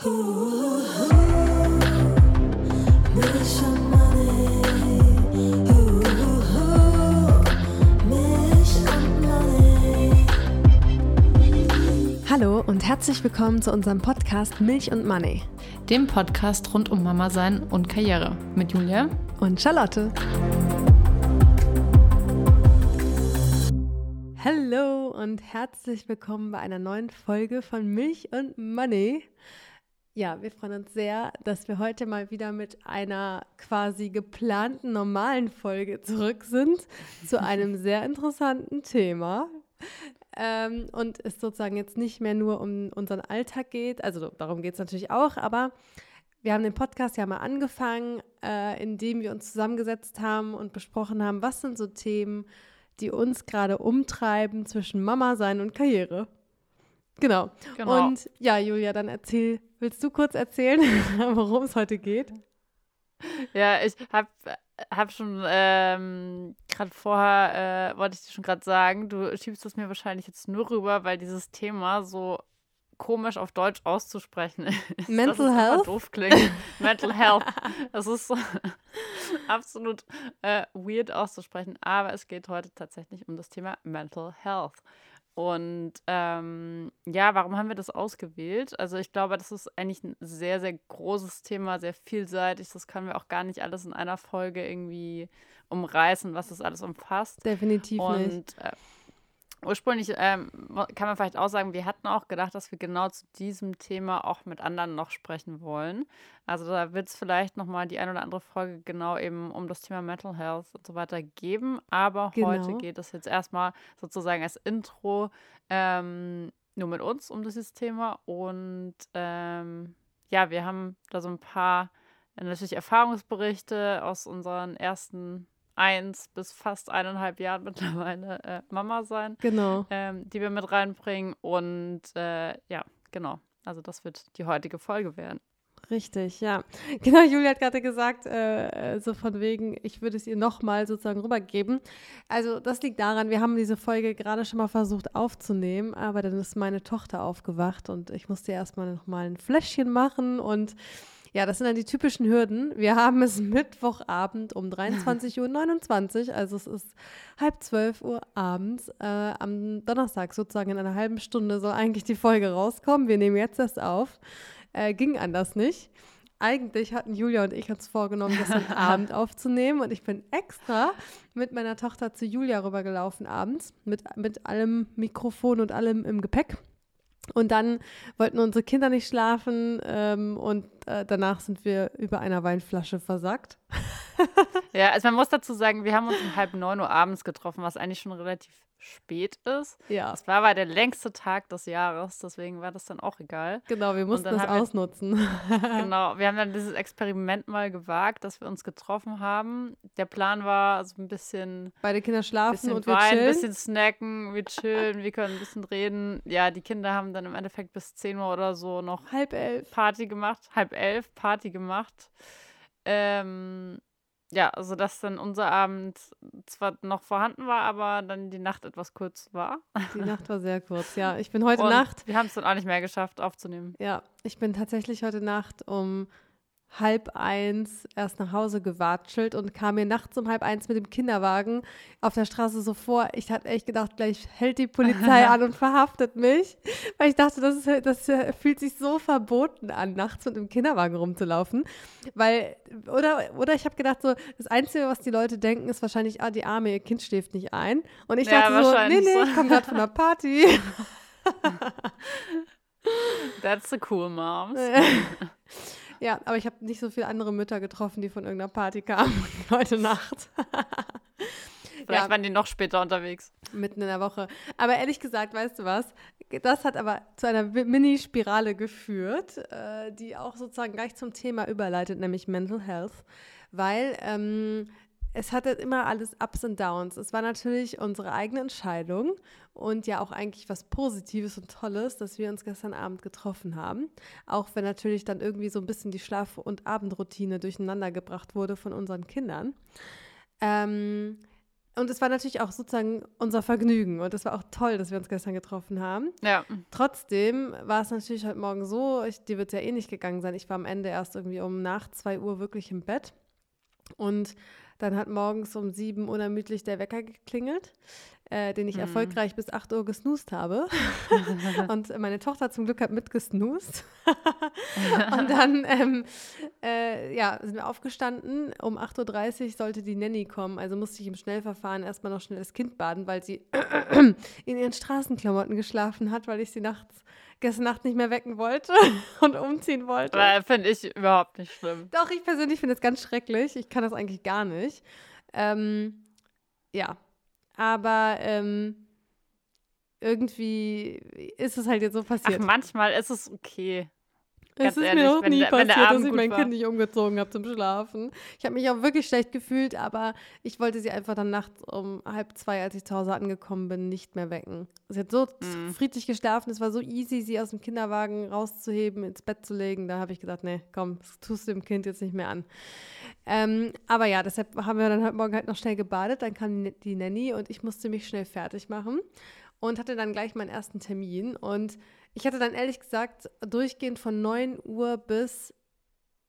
Hallo und herzlich willkommen zu unserem Podcast Milch und Money. Dem Podcast rund um Mama sein und Karriere mit Julia und Charlotte. Hallo und herzlich willkommen bei einer neuen Folge von Milch und Money. Ja, wir freuen uns sehr, dass wir heute mal wieder mit einer quasi geplanten normalen Folge zurück sind zu einem sehr interessanten Thema. Ähm, und es sozusagen jetzt nicht mehr nur um unseren Alltag geht, also darum geht es natürlich auch, aber wir haben den Podcast ja mal angefangen, äh, indem wir uns zusammengesetzt haben und besprochen haben, was sind so Themen, die uns gerade umtreiben zwischen Mama sein und Karriere. Genau. genau. Und ja, Julia, dann erzähl, willst du kurz erzählen, worum es heute geht? Ja, ich habe hab schon ähm, gerade vorher, äh, wollte ich dir schon gerade sagen, du schiebst es mir wahrscheinlich jetzt nur rüber, weil dieses Thema so komisch auf Deutsch auszusprechen ist. Mental Health? doof klingt. Mental Health. Das ist so absolut äh, weird auszusprechen, aber es geht heute tatsächlich um das Thema Mental Health. Und ähm, ja, warum haben wir das ausgewählt? Also ich glaube, das ist eigentlich ein sehr, sehr großes Thema, sehr vielseitig. Das können wir auch gar nicht alles in einer Folge irgendwie umreißen, was das alles umfasst. Definitiv Und, nicht. Äh, Ursprünglich ähm, kann man vielleicht auch sagen, wir hatten auch gedacht, dass wir genau zu diesem Thema auch mit anderen noch sprechen wollen. Also da wird es vielleicht nochmal die ein oder andere Folge genau eben um das Thema Mental Health und so weiter geben. Aber genau. heute geht es jetzt erstmal sozusagen als Intro ähm, nur mit uns um dieses Thema. Und ähm, ja, wir haben da so ein paar natürlich Erfahrungsberichte aus unseren ersten eins bis fast eineinhalb Jahren mittlerweile äh, Mama sein. Genau. Ähm, die wir mit reinbringen. Und äh, ja, genau. Also das wird die heutige Folge werden. Richtig, ja. Genau, Julia hat gerade gesagt, äh, so von wegen, ich würde es ihr nochmal sozusagen rübergeben. Also das liegt daran, wir haben diese Folge gerade schon mal versucht aufzunehmen, aber dann ist meine Tochter aufgewacht und ich musste erstmal nochmal ein Fläschchen machen und ja, das sind dann die typischen Hürden. Wir haben es Mittwochabend um 23.29 Uhr, also es ist halb zwölf Uhr abends. Äh, am Donnerstag sozusagen in einer halben Stunde soll eigentlich die Folge rauskommen. Wir nehmen jetzt erst auf. Äh, ging anders nicht. Eigentlich hatten Julia und ich uns vorgenommen, das am Abend aufzunehmen und ich bin extra mit meiner Tochter zu Julia rübergelaufen abends mit, mit allem Mikrofon und allem im Gepäck. Und dann wollten unsere Kinder nicht schlafen ähm, und äh, danach sind wir über einer Weinflasche versackt. ja, also man muss dazu sagen, wir haben uns um halb neun Uhr abends getroffen, was eigentlich schon relativ spät ist. Ja. Es war aber der längste Tag des Jahres, deswegen war das dann auch egal. Genau, wir mussten das ausnutzen. Wir, genau, wir haben dann dieses Experiment mal gewagt, dass wir uns getroffen haben. Der Plan war so ein bisschen. Beide Kinder schlafen und wir chillen. Ein bisschen snacken, wir chillen, wir können ein bisschen reden. Ja, die Kinder haben dann im Endeffekt bis 10 Uhr oder so noch halb elf Party gemacht, halb elf Party gemacht. Ähm, ja, also dass dann unser Abend zwar noch vorhanden war, aber dann die Nacht etwas kurz war. Die Nacht war sehr kurz, ja. Ich bin heute Und Nacht. Wir haben es dann auch nicht mehr geschafft aufzunehmen. Ja, ich bin tatsächlich heute Nacht um halb eins erst nach Hause gewatschelt und kam mir nachts um halb eins mit dem Kinderwagen auf der Straße so vor. Ich hatte echt gedacht, gleich hält die Polizei an und verhaftet mich, weil ich dachte, das, ist, das fühlt sich so verboten an, nachts mit dem Kinderwagen rumzulaufen. Weil, oder, oder ich habe gedacht, so, das Einzige, was die Leute denken, ist wahrscheinlich, ah, die Arme, ihr Kind schläft nicht ein. Und ich dachte ja, so, nee, nee, ich komme gerade von einer Party. That's a cool mom. Ja, aber ich habe nicht so viele andere Mütter getroffen, die von irgendeiner Party kamen heute Nacht. Vielleicht ja. waren die noch später unterwegs. Mitten in der Woche. Aber ehrlich gesagt, weißt du was? Das hat aber zu einer Mini-Spirale geführt, äh, die auch sozusagen gleich zum Thema überleitet, nämlich Mental Health. Weil ähm, es hatte immer alles Ups und Downs. Es war natürlich unsere eigene Entscheidung und ja auch eigentlich was Positives und Tolles, dass wir uns gestern Abend getroffen haben. Auch wenn natürlich dann irgendwie so ein bisschen die Schlaf- und Abendroutine durcheinander gebracht wurde von unseren Kindern. Ähm, und es war natürlich auch sozusagen unser Vergnügen. Und es war auch toll, dass wir uns gestern getroffen haben. Ja. Trotzdem war es natürlich heute Morgen so, ich, dir wird es ja eh nicht gegangen sein. Ich war am Ende erst irgendwie um nach 2 Uhr wirklich im Bett. Und dann hat morgens um sieben unermüdlich der Wecker geklingelt äh, den ich mhm. erfolgreich bis 8 Uhr gesnoost habe. und meine Tochter zum Glück hat mitgesnoost. und dann ähm, äh, ja, sind wir aufgestanden. Um 8.30 Uhr sollte die Nanny kommen. Also musste ich im Schnellverfahren erstmal noch schnell das Kind baden, weil sie in ihren Straßenklamotten geschlafen hat, weil ich sie nachts gestern Nacht nicht mehr wecken wollte und umziehen wollte. Finde ich überhaupt nicht schlimm. Doch, ich persönlich finde es ganz schrecklich. Ich kann das eigentlich gar nicht. Ähm, ja, aber ähm, irgendwie ist es halt jetzt so passiert. Ach, manchmal ist es okay. Es ist ehrlich, mir noch nie der, passiert, dass ich mein war. Kind nicht umgezogen habe zum Schlafen. Ich habe mich auch wirklich schlecht gefühlt, aber ich wollte sie einfach dann nachts um halb zwei, als ich zu Hause angekommen bin, nicht mehr wecken. Sie hat so mm. friedlich geschlafen, es war so easy, sie aus dem Kinderwagen rauszuheben, ins Bett zu legen. Da habe ich gesagt, nee, komm, das tust du dem Kind jetzt nicht mehr an. Ähm, aber ja, deshalb haben wir dann heute Morgen halt noch schnell gebadet. Dann kam die Nanny und ich musste mich schnell fertig machen und hatte dann gleich meinen ersten Termin. Und ich hatte dann ehrlich gesagt durchgehend von 9 Uhr bis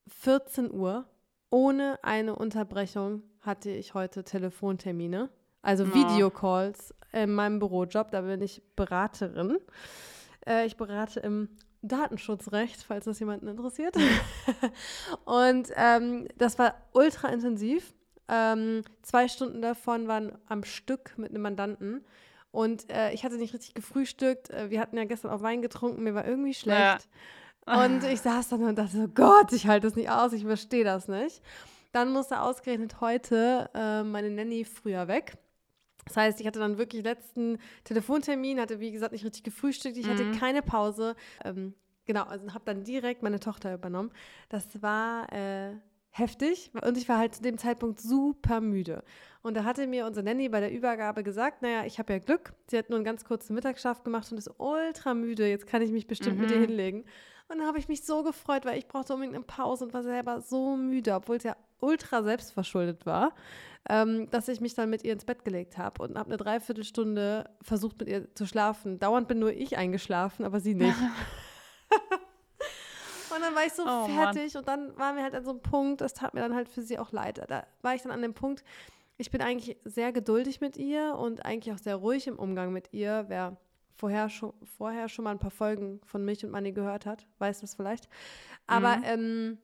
14 Uhr ohne eine Unterbrechung hatte ich heute Telefontermine, also ja. Videocalls in meinem Bürojob. Da bin ich Beraterin. Äh, ich berate im Datenschutzrecht, falls das jemanden interessiert. und ähm, das war ultra intensiv. Ähm, zwei Stunden davon waren am Stück mit einem Mandanten. Und äh, ich hatte nicht richtig gefrühstückt. Äh, wir hatten ja gestern auch Wein getrunken, mir war irgendwie schlecht. Ja. Und ich saß dann und dachte so, Gott, ich halte das nicht aus, ich verstehe das nicht. Dann musste ausgerechnet heute äh, meine Nanny früher weg. Das heißt, ich hatte dann wirklich letzten Telefontermin, hatte wie gesagt nicht richtig gefrühstückt, ich mhm. hatte keine Pause. Ähm, genau, also habe dann direkt meine Tochter übernommen. Das war äh, heftig und ich war halt zu dem Zeitpunkt super müde. Und da hatte mir unsere Nanny bei der Übergabe gesagt, naja, ich habe ja Glück, sie hat nur einen ganz kurzen Mittagsschlaf gemacht und ist ultra müde, jetzt kann ich mich bestimmt mhm. mit ihr mhm. hinlegen. Und dann habe ich mich so gefreut, weil ich brauchte unbedingt eine Pause und war selber so müde, obwohl es ja ultra selbstverschuldet war, ähm, dass ich mich dann mit ihr ins Bett gelegt habe und habe eine Dreiviertelstunde versucht, mit ihr zu schlafen. Dauernd bin nur ich eingeschlafen, aber sie nicht. Und dann war ich so oh, fertig Mann. und dann waren wir halt an so einem Punkt, das tat mir dann halt für sie auch leid. Da war ich dann an dem Punkt, ich bin eigentlich sehr geduldig mit ihr und eigentlich auch sehr ruhig im Umgang mit ihr. Wer vorher schon, vorher schon mal ein paar Folgen von mich und Manni gehört hat, weiß das vielleicht. Aber mhm. ähm,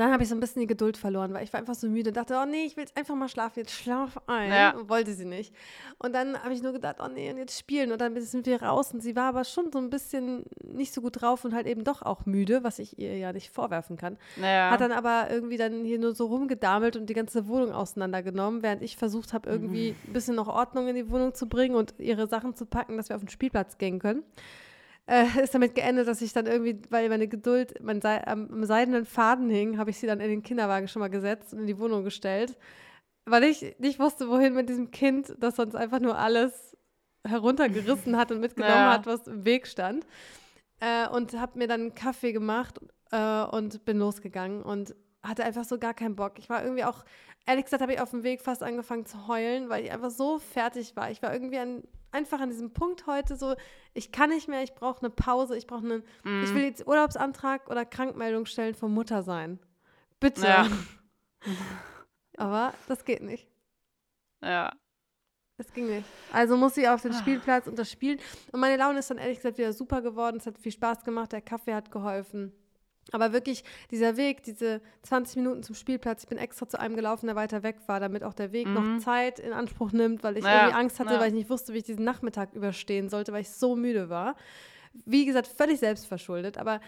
dann habe ich so ein bisschen die Geduld verloren, weil ich war einfach so müde und dachte, oh nee, ich will jetzt einfach mal schlafen, jetzt schlaf ein. Ja. wollte sie nicht. Und dann habe ich nur gedacht, oh nee, und jetzt spielen. Und dann sind wir raus und sie war aber schon so ein bisschen nicht so gut drauf und halt eben doch auch müde, was ich ihr ja nicht vorwerfen kann. Ja. Hat dann aber irgendwie dann hier nur so rumgedamelt und die ganze Wohnung auseinandergenommen, während ich versucht habe, irgendwie mhm. ein bisschen noch Ordnung in die Wohnung zu bringen und ihre Sachen zu packen, dass wir auf den Spielplatz gehen können äh, ist damit geendet, dass ich dann irgendwie, weil meine Geduld mein Se am seidenen Faden hing, habe ich sie dann in den Kinderwagen schon mal gesetzt und in die Wohnung gestellt, weil ich nicht wusste, wohin mit diesem Kind, das sonst einfach nur alles heruntergerissen hat und mitgenommen ja. hat, was im Weg stand. Äh, und habe mir dann einen Kaffee gemacht äh, und bin losgegangen und hatte einfach so gar keinen Bock. Ich war irgendwie auch, ehrlich gesagt, habe ich auf dem Weg fast angefangen zu heulen, weil ich einfach so fertig war. Ich war irgendwie an einfach an diesem Punkt heute so, ich kann nicht mehr, ich brauche eine Pause, ich brauche einen, mm. ich will jetzt Urlaubsantrag oder Krankmeldung stellen vom Mutter sein. Bitte. Ja. Aber das geht nicht. Ja. Es ging nicht. Also muss sie auf den Spielplatz und das Spielen. Und meine Laune ist dann ehrlich gesagt wieder super geworden. Es hat viel Spaß gemacht. Der Kaffee hat geholfen. Aber wirklich dieser Weg, diese 20 Minuten zum Spielplatz, ich bin extra zu einem gelaufen, der weiter weg war, damit auch der Weg mhm. noch Zeit in Anspruch nimmt, weil ich ja, irgendwie Angst hatte, ja. weil ich nicht wusste, wie ich diesen Nachmittag überstehen sollte, weil ich so müde war. Wie gesagt, völlig selbstverschuldet, aber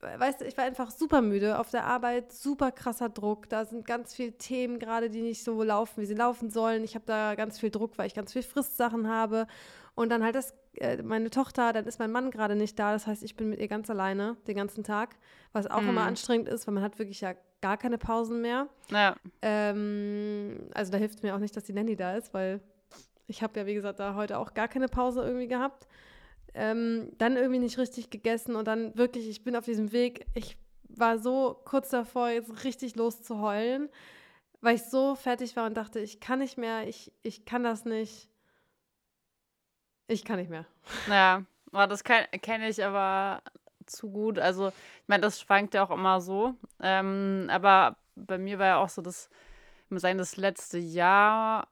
weißt du, ich war einfach super müde auf der Arbeit, super krasser Druck. Da sind ganz viele Themen gerade, die nicht so laufen, wie sie laufen sollen. Ich habe da ganz viel Druck, weil ich ganz viel Fristsachen habe. Und dann halt das, äh, meine Tochter, dann ist mein Mann gerade nicht da. Das heißt, ich bin mit ihr ganz alleine den ganzen Tag, was auch mhm. immer anstrengend ist, weil man hat wirklich ja gar keine Pausen mehr. Ja. Ähm, also da hilft es mir auch nicht, dass die Nanny da ist, weil ich habe ja, wie gesagt, da heute auch gar keine Pause irgendwie gehabt. Ähm, dann irgendwie nicht richtig gegessen und dann wirklich, ich bin auf diesem Weg, ich war so kurz davor, jetzt richtig loszuheulen weil ich so fertig war und dachte, ich kann nicht mehr, ich, ich kann das nicht. Ich kann nicht mehr. Ja, das kenne ich aber zu gut. Also, ich meine, das schwankt ja auch immer so. Ähm, aber bei mir war ja auch so, dass, ich muss sagen, das letzte Jahr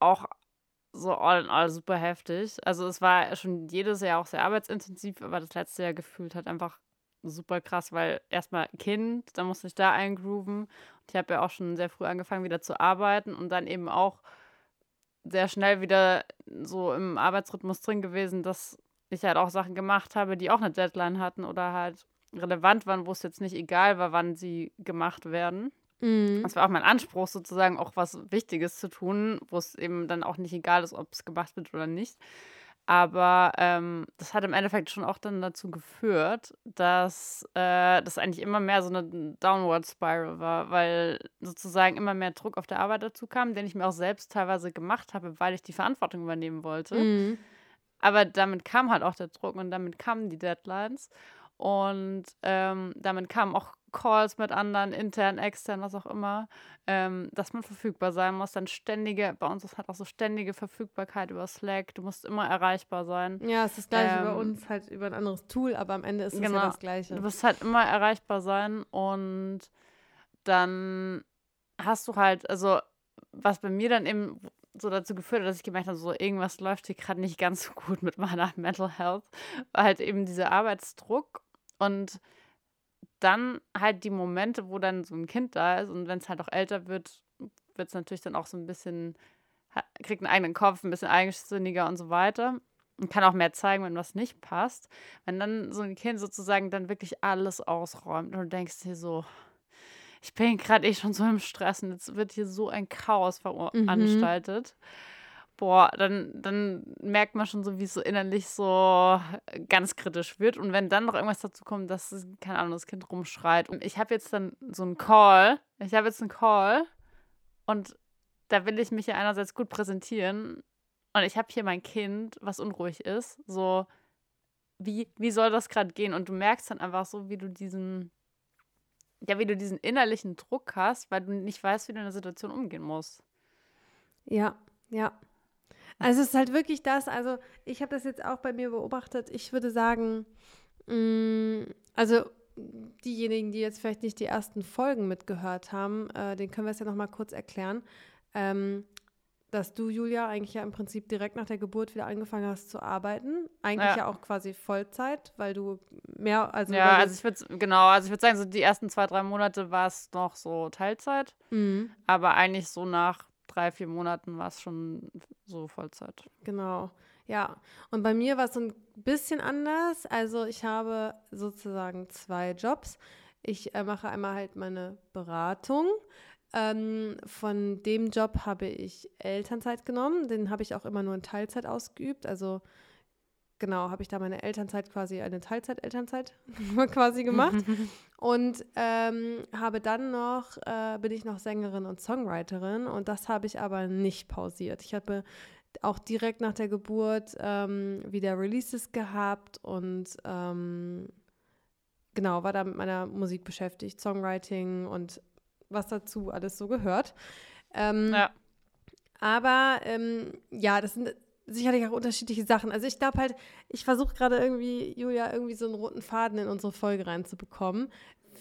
auch so all in all super heftig. Also, es war schon jedes Jahr auch sehr arbeitsintensiv, aber das letzte Jahr gefühlt hat einfach super krass, weil erstmal Kind, da musste ich da eingrooven. Und ich habe ja auch schon sehr früh angefangen, wieder zu arbeiten und dann eben auch sehr schnell wieder so im Arbeitsrhythmus drin gewesen, dass ich halt auch Sachen gemacht habe, die auch eine Deadline hatten oder halt relevant waren, wo es jetzt nicht egal war, wann sie gemacht werden. Mhm. Das war auch mein Anspruch, sozusagen auch was Wichtiges zu tun, wo es eben dann auch nicht egal ist, ob es gemacht wird oder nicht. Aber ähm, das hat im Endeffekt schon auch dann dazu geführt, dass äh, das eigentlich immer mehr so eine Downward Spiral war, weil sozusagen immer mehr Druck auf der Arbeit dazu kam, den ich mir auch selbst teilweise gemacht habe, weil ich die Verantwortung übernehmen wollte. Mhm. Aber damit kam halt auch der Druck und damit kamen die Deadlines. Und ähm, damit kamen auch Calls mit anderen, intern, extern, was auch immer, ähm, dass man verfügbar sein muss. Dann ständige, bei uns ist halt auch so ständige Verfügbarkeit über Slack. Du musst immer erreichbar sein. Ja, es ist das gleiche ähm, bei uns, halt über ein anderes Tool, aber am Ende ist es genau, ja das Gleiche. Du musst halt immer erreichbar sein und dann hast du halt, also was bei mir dann eben so dazu geführt hat, dass ich gemerkt habe, so irgendwas läuft hier gerade nicht ganz so gut mit meiner Mental Health, war halt eben dieser Arbeitsdruck und dann halt die Momente, wo dann so ein Kind da ist und wenn es halt auch älter wird, wird es natürlich dann auch so ein bisschen, kriegt einen eigenen Kopf, ein bisschen eigensinniger und so weiter und kann auch mehr zeigen, wenn was nicht passt. Wenn dann so ein Kind sozusagen dann wirklich alles ausräumt und du denkst dir so, ich bin gerade eh schon so im Stress und jetzt wird hier so ein Chaos veranstaltet. Mhm boah, dann, dann merkt man schon so, wie es so innerlich so ganz kritisch wird. Und wenn dann noch irgendwas dazu kommt, dass, keine Ahnung, das Kind rumschreit. Und ich habe jetzt dann so einen Call. Ich habe jetzt einen Call und da will ich mich ja einerseits gut präsentieren. Und ich habe hier mein Kind, was unruhig ist. So, wie, wie soll das gerade gehen? Und du merkst dann einfach so, wie du diesen, ja, wie du diesen innerlichen Druck hast, weil du nicht weißt, wie du in der Situation umgehen musst. Ja, ja. Also es ist halt wirklich das, also ich habe das jetzt auch bei mir beobachtet. Ich würde sagen, mh, mm, also diejenigen, die jetzt vielleicht nicht die ersten Folgen mitgehört haben, äh, den können wir es ja nochmal kurz erklären. Ähm, dass du, Julia, eigentlich ja im Prinzip direkt nach der Geburt wieder angefangen hast zu arbeiten. Eigentlich ja, ja auch quasi Vollzeit, weil du mehr, also. Ja, also ich würde, genau, also ich würde sagen, so die ersten zwei, drei Monate war es noch so Teilzeit. Mhm. Aber eigentlich so nach drei, vier Monaten war es schon so Vollzeit. Genau. Ja, und bei mir war es so ein bisschen anders. Also ich habe sozusagen zwei Jobs. Ich äh, mache einmal halt meine Beratung. Ähm, von dem Job habe ich Elternzeit genommen. Den habe ich auch immer nur in Teilzeit ausgeübt. Also genau, habe ich da meine Elternzeit quasi, eine Teilzeit-Elternzeit quasi gemacht. und ähm, habe dann noch, äh, bin ich noch Sängerin und Songwriterin und das habe ich aber nicht pausiert. Ich habe auch direkt nach der Geburt ähm, wieder Releases gehabt und ähm, genau, war da mit meiner Musik beschäftigt, Songwriting und was dazu alles so gehört. Ähm, ja. Aber ähm, ja, das sind sicherlich auch unterschiedliche Sachen. Also ich glaube halt, ich versuche gerade irgendwie, Julia, irgendwie so einen roten Faden in unsere Folge reinzubekommen,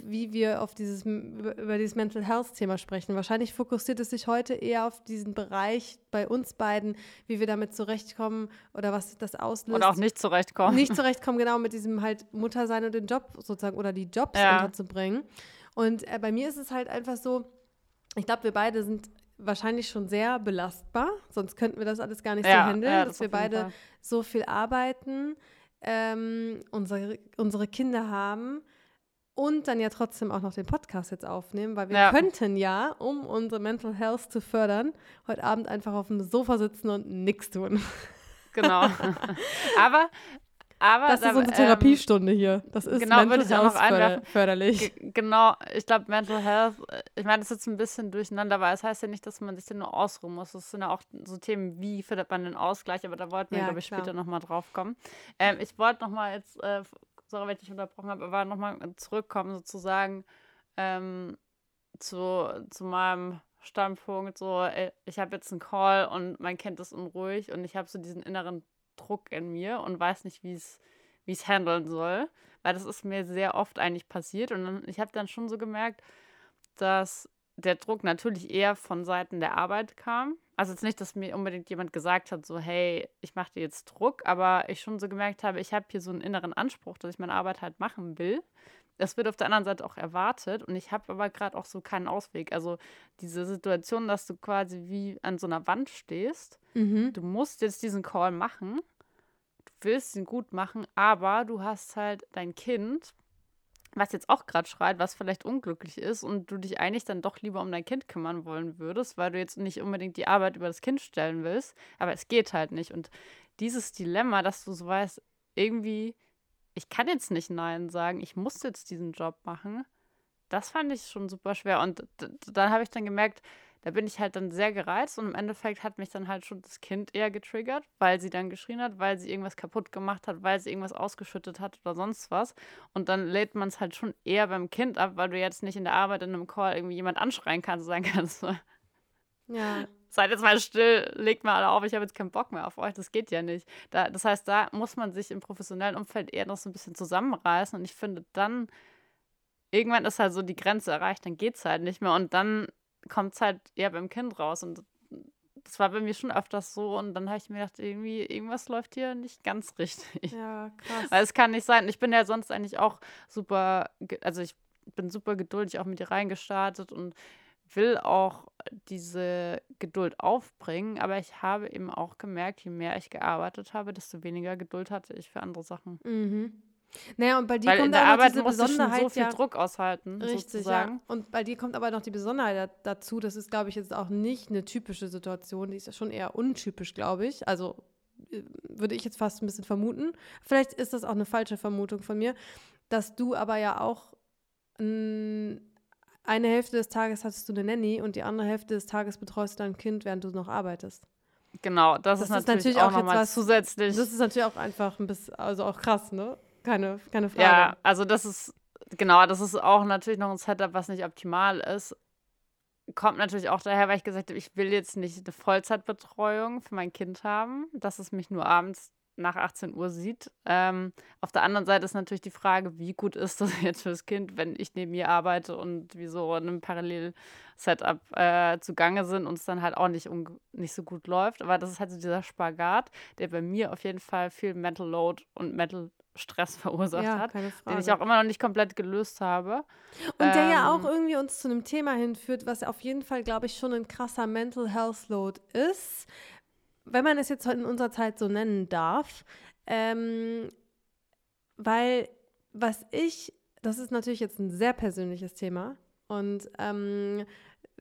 wie wir auf dieses, über dieses Mental Health-Thema sprechen. Wahrscheinlich fokussiert es sich heute eher auf diesen Bereich bei uns beiden, wie wir damit zurechtkommen oder was das auslöst. Oder auch nicht zurechtkommen. Nicht zurechtkommen, genau, mit diesem halt Muttersein und den Job sozusagen oder die Jobs ja. unterzubringen. Und äh, bei mir ist es halt einfach so, ich glaube, wir beide sind wahrscheinlich schon sehr belastbar, sonst könnten wir das alles gar nicht ja, so handeln, ja, dass wir beide Fall. so viel arbeiten, ähm, unsere, unsere Kinder haben und dann ja trotzdem auch noch den Podcast jetzt aufnehmen, weil wir ja. könnten ja, um unsere Mental Health zu fördern, heute Abend einfach auf dem Sofa sitzen und nichts tun. Genau. Aber aber das da, ist unsere Therapiestunde ähm, hier. Das ist genau, Mental Health auch einwerfen. förderlich. G genau, ich glaube, Mental Health, äh, ich meine, das ist jetzt ein bisschen durcheinander, weil es das heißt ja nicht, dass man sich den nur ausruhen muss. Das sind ja auch so Themen, wie findet man den Ausgleich, aber da wollten wir, ja, glaube ich, klar. später nochmal drauf kommen. Ähm, ich wollte nochmal jetzt, äh, sorry, wenn ich dich unterbrochen habe, aber nochmal zurückkommen sozusagen ähm, zu, zu meinem Standpunkt, so, ey, ich habe jetzt einen Call und mein Kind ist unruhig und ich habe so diesen inneren Druck in mir und weiß nicht, wie es wie es handeln soll, weil das ist mir sehr oft eigentlich passiert. Und dann, ich habe dann schon so gemerkt, dass der Druck natürlich eher von Seiten der Arbeit kam. Also jetzt nicht, dass mir unbedingt jemand gesagt hat, so hey, ich mache dir jetzt Druck, aber ich schon so gemerkt habe, ich habe hier so einen inneren Anspruch, dass ich meine Arbeit halt machen will das wird auf der anderen Seite auch erwartet und ich habe aber gerade auch so keinen Ausweg. Also diese Situation, dass du quasi wie an so einer Wand stehst, mhm. du musst jetzt diesen Call machen, du willst ihn gut machen, aber du hast halt dein Kind, was jetzt auch gerade schreit, was vielleicht unglücklich ist und du dich eigentlich dann doch lieber um dein Kind kümmern wollen würdest, weil du jetzt nicht unbedingt die Arbeit über das Kind stellen willst, aber es geht halt nicht. Und dieses Dilemma, dass du so weißt, irgendwie ich kann jetzt nicht Nein sagen, ich muss jetzt diesen Job machen. Das fand ich schon super schwer. Und dann habe ich dann gemerkt, da bin ich halt dann sehr gereizt und im Endeffekt hat mich dann halt schon das Kind eher getriggert, weil sie dann geschrien hat, weil sie irgendwas kaputt gemacht hat, weil sie irgendwas ausgeschüttet hat oder sonst was. Und dann lädt man es halt schon eher beim Kind ab, weil du jetzt nicht in der Arbeit in einem Call irgendwie jemand anschreien kannst sagen kannst, ja seid jetzt mal still, legt mal alle auf, ich habe jetzt keinen Bock mehr auf euch. Das geht ja nicht. Da, das heißt, da muss man sich im professionellen Umfeld eher noch so ein bisschen zusammenreißen. Und ich finde, dann irgendwann ist halt so die Grenze erreicht, dann geht es halt nicht mehr. Und dann kommt es halt eher beim Kind raus. Und das war bei mir schon öfters so. Und dann habe ich mir gedacht, irgendwie, irgendwas läuft hier nicht ganz richtig. Ja, krass. Weil es kann nicht sein. Ich bin ja sonst eigentlich auch super, also ich bin super geduldig auch mit dir reingestartet und will auch diese Geduld aufbringen, aber ich habe eben auch gemerkt, je mehr ich gearbeitet habe, desto weniger Geduld hatte ich für andere Sachen. Mhm. Naja, und bei dir Weil kommt in der aber Arbeit diese Besonderheit so viel ja, Druck aushalten, Richtig, sozusagen. ja. Und bei dir kommt aber noch die Besonderheit dazu. Das ist, glaube ich, jetzt auch nicht eine typische Situation. Die ist ja schon eher untypisch, glaube ich. Also äh, würde ich jetzt fast ein bisschen vermuten. Vielleicht ist das auch eine falsche Vermutung von mir, dass du aber ja auch eine Hälfte des Tages hattest du eine Nanny und die andere Hälfte des Tages betreust du dein Kind, während du noch arbeitest. Genau, das, das ist, natürlich ist, natürlich auch, auch nochmal zusätzlich. Das ist natürlich auch einfach ein bisschen, also auch krass, ne? Keine, keine Frage. Ja, also das ist, genau, das ist auch natürlich noch ein Setup, was nicht optimal ist. Kommt natürlich auch daher, weil ich gesagt habe, ich will jetzt nicht eine Vollzeitbetreuung für mein Kind haben, dass es mich nur abends nach 18 Uhr sieht. Ähm, auf der anderen Seite ist natürlich die Frage, wie gut ist das jetzt fürs Kind, wenn ich neben ihr arbeite und wie so in einem Parallel-Setup äh, zugange sind und es dann halt auch nicht, nicht so gut läuft. Aber das ist halt so dieser Spagat, der bei mir auf jeden Fall viel Mental Load und Mental Stress verursacht ja, hat, den ich auch immer noch nicht komplett gelöst habe. Und der ja auch ähm, irgendwie uns zu einem Thema hinführt, was auf jeden Fall, glaube ich, schon ein krasser Mental Health Load ist wenn man es jetzt in unserer Zeit so nennen darf, ähm, weil was ich, das ist natürlich jetzt ein sehr persönliches Thema und ähm,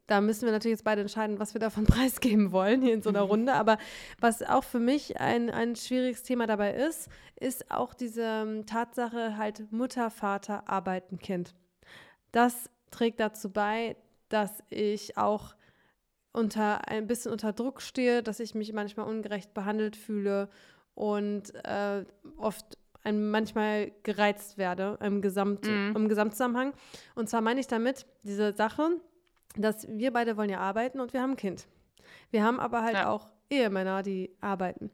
da müssen wir natürlich jetzt beide entscheiden, was wir davon preisgeben wollen hier in so einer mhm. Runde. Aber was auch für mich ein, ein schwieriges Thema dabei ist, ist auch diese ähm, Tatsache halt Mutter, Vater, Arbeiten, Kind. Das trägt dazu bei, dass ich auch unter ein bisschen unter Druck stehe, dass ich mich manchmal ungerecht behandelt fühle und äh, oft ein, manchmal gereizt werde im, Gesamt, mm. im Gesamtzusammenhang. Und zwar meine ich damit diese Sache, dass wir beide wollen ja arbeiten und wir haben ein Kind. Wir haben aber halt ja. auch Ehemänner, die arbeiten.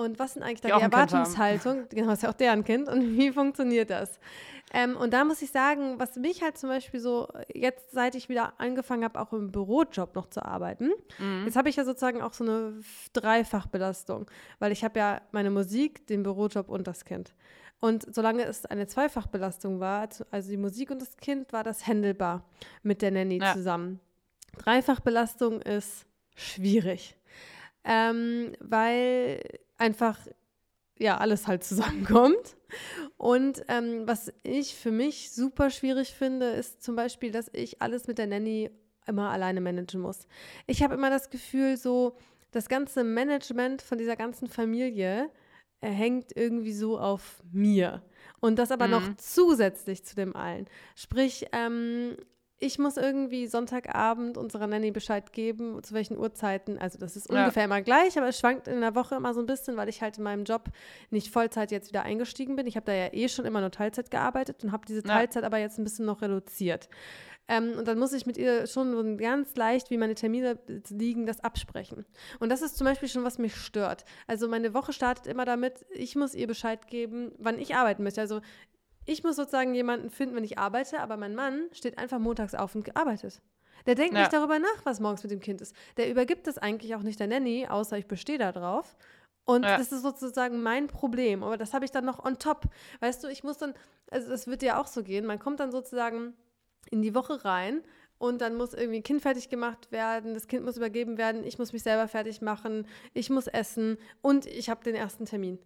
Und was sind eigentlich da die, die Erwartungshaltung? Genau, ist ja auch deren Kind. Und wie funktioniert das? Ähm, und da muss ich sagen, was mich halt zum Beispiel so, jetzt seit ich wieder angefangen habe, auch im Bürojob noch zu arbeiten, mhm. jetzt habe ich ja sozusagen auch so eine Dreifachbelastung, weil ich habe ja meine Musik, den Bürojob und das Kind. Und solange es eine Zweifachbelastung war, also die Musik und das Kind, war das händelbar mit der Nanny ja. zusammen. Dreifachbelastung ist schwierig, ähm, weil einfach ja alles halt zusammenkommt. Und ähm, was ich für mich super schwierig finde, ist zum Beispiel, dass ich alles mit der Nanny immer alleine managen muss. Ich habe immer das Gefühl, so das ganze Management von dieser ganzen Familie äh, hängt irgendwie so auf mir. Und das aber mhm. noch zusätzlich zu dem allen. Sprich, ähm, ich muss irgendwie Sonntagabend unserer Nanny Bescheid geben, zu welchen Uhrzeiten. Also das ist ja. ungefähr immer gleich, aber es schwankt in der Woche immer so ein bisschen, weil ich halt in meinem Job nicht Vollzeit jetzt wieder eingestiegen bin. Ich habe da ja eh schon immer nur Teilzeit gearbeitet und habe diese Teilzeit ja. aber jetzt ein bisschen noch reduziert. Ähm, und dann muss ich mit ihr schon ganz leicht, wie meine Termine liegen, das absprechen. Und das ist zum Beispiel schon, was mich stört. Also meine Woche startet immer damit, ich muss ihr Bescheid geben, wann ich arbeiten möchte. Also ich muss sozusagen jemanden finden, wenn ich arbeite, aber mein Mann steht einfach montags auf und arbeitet. Der denkt ja. nicht darüber nach, was morgens mit dem Kind ist. Der übergibt es eigentlich auch nicht der Nanny, außer ich bestehe da drauf. Und ja. das ist sozusagen mein Problem. Aber das habe ich dann noch on top. Weißt du, ich muss dann, also das wird ja auch so gehen, man kommt dann sozusagen in die Woche rein und dann muss irgendwie ein Kind fertig gemacht werden, das Kind muss übergeben werden, ich muss mich selber fertig machen, ich muss essen und ich habe den ersten Termin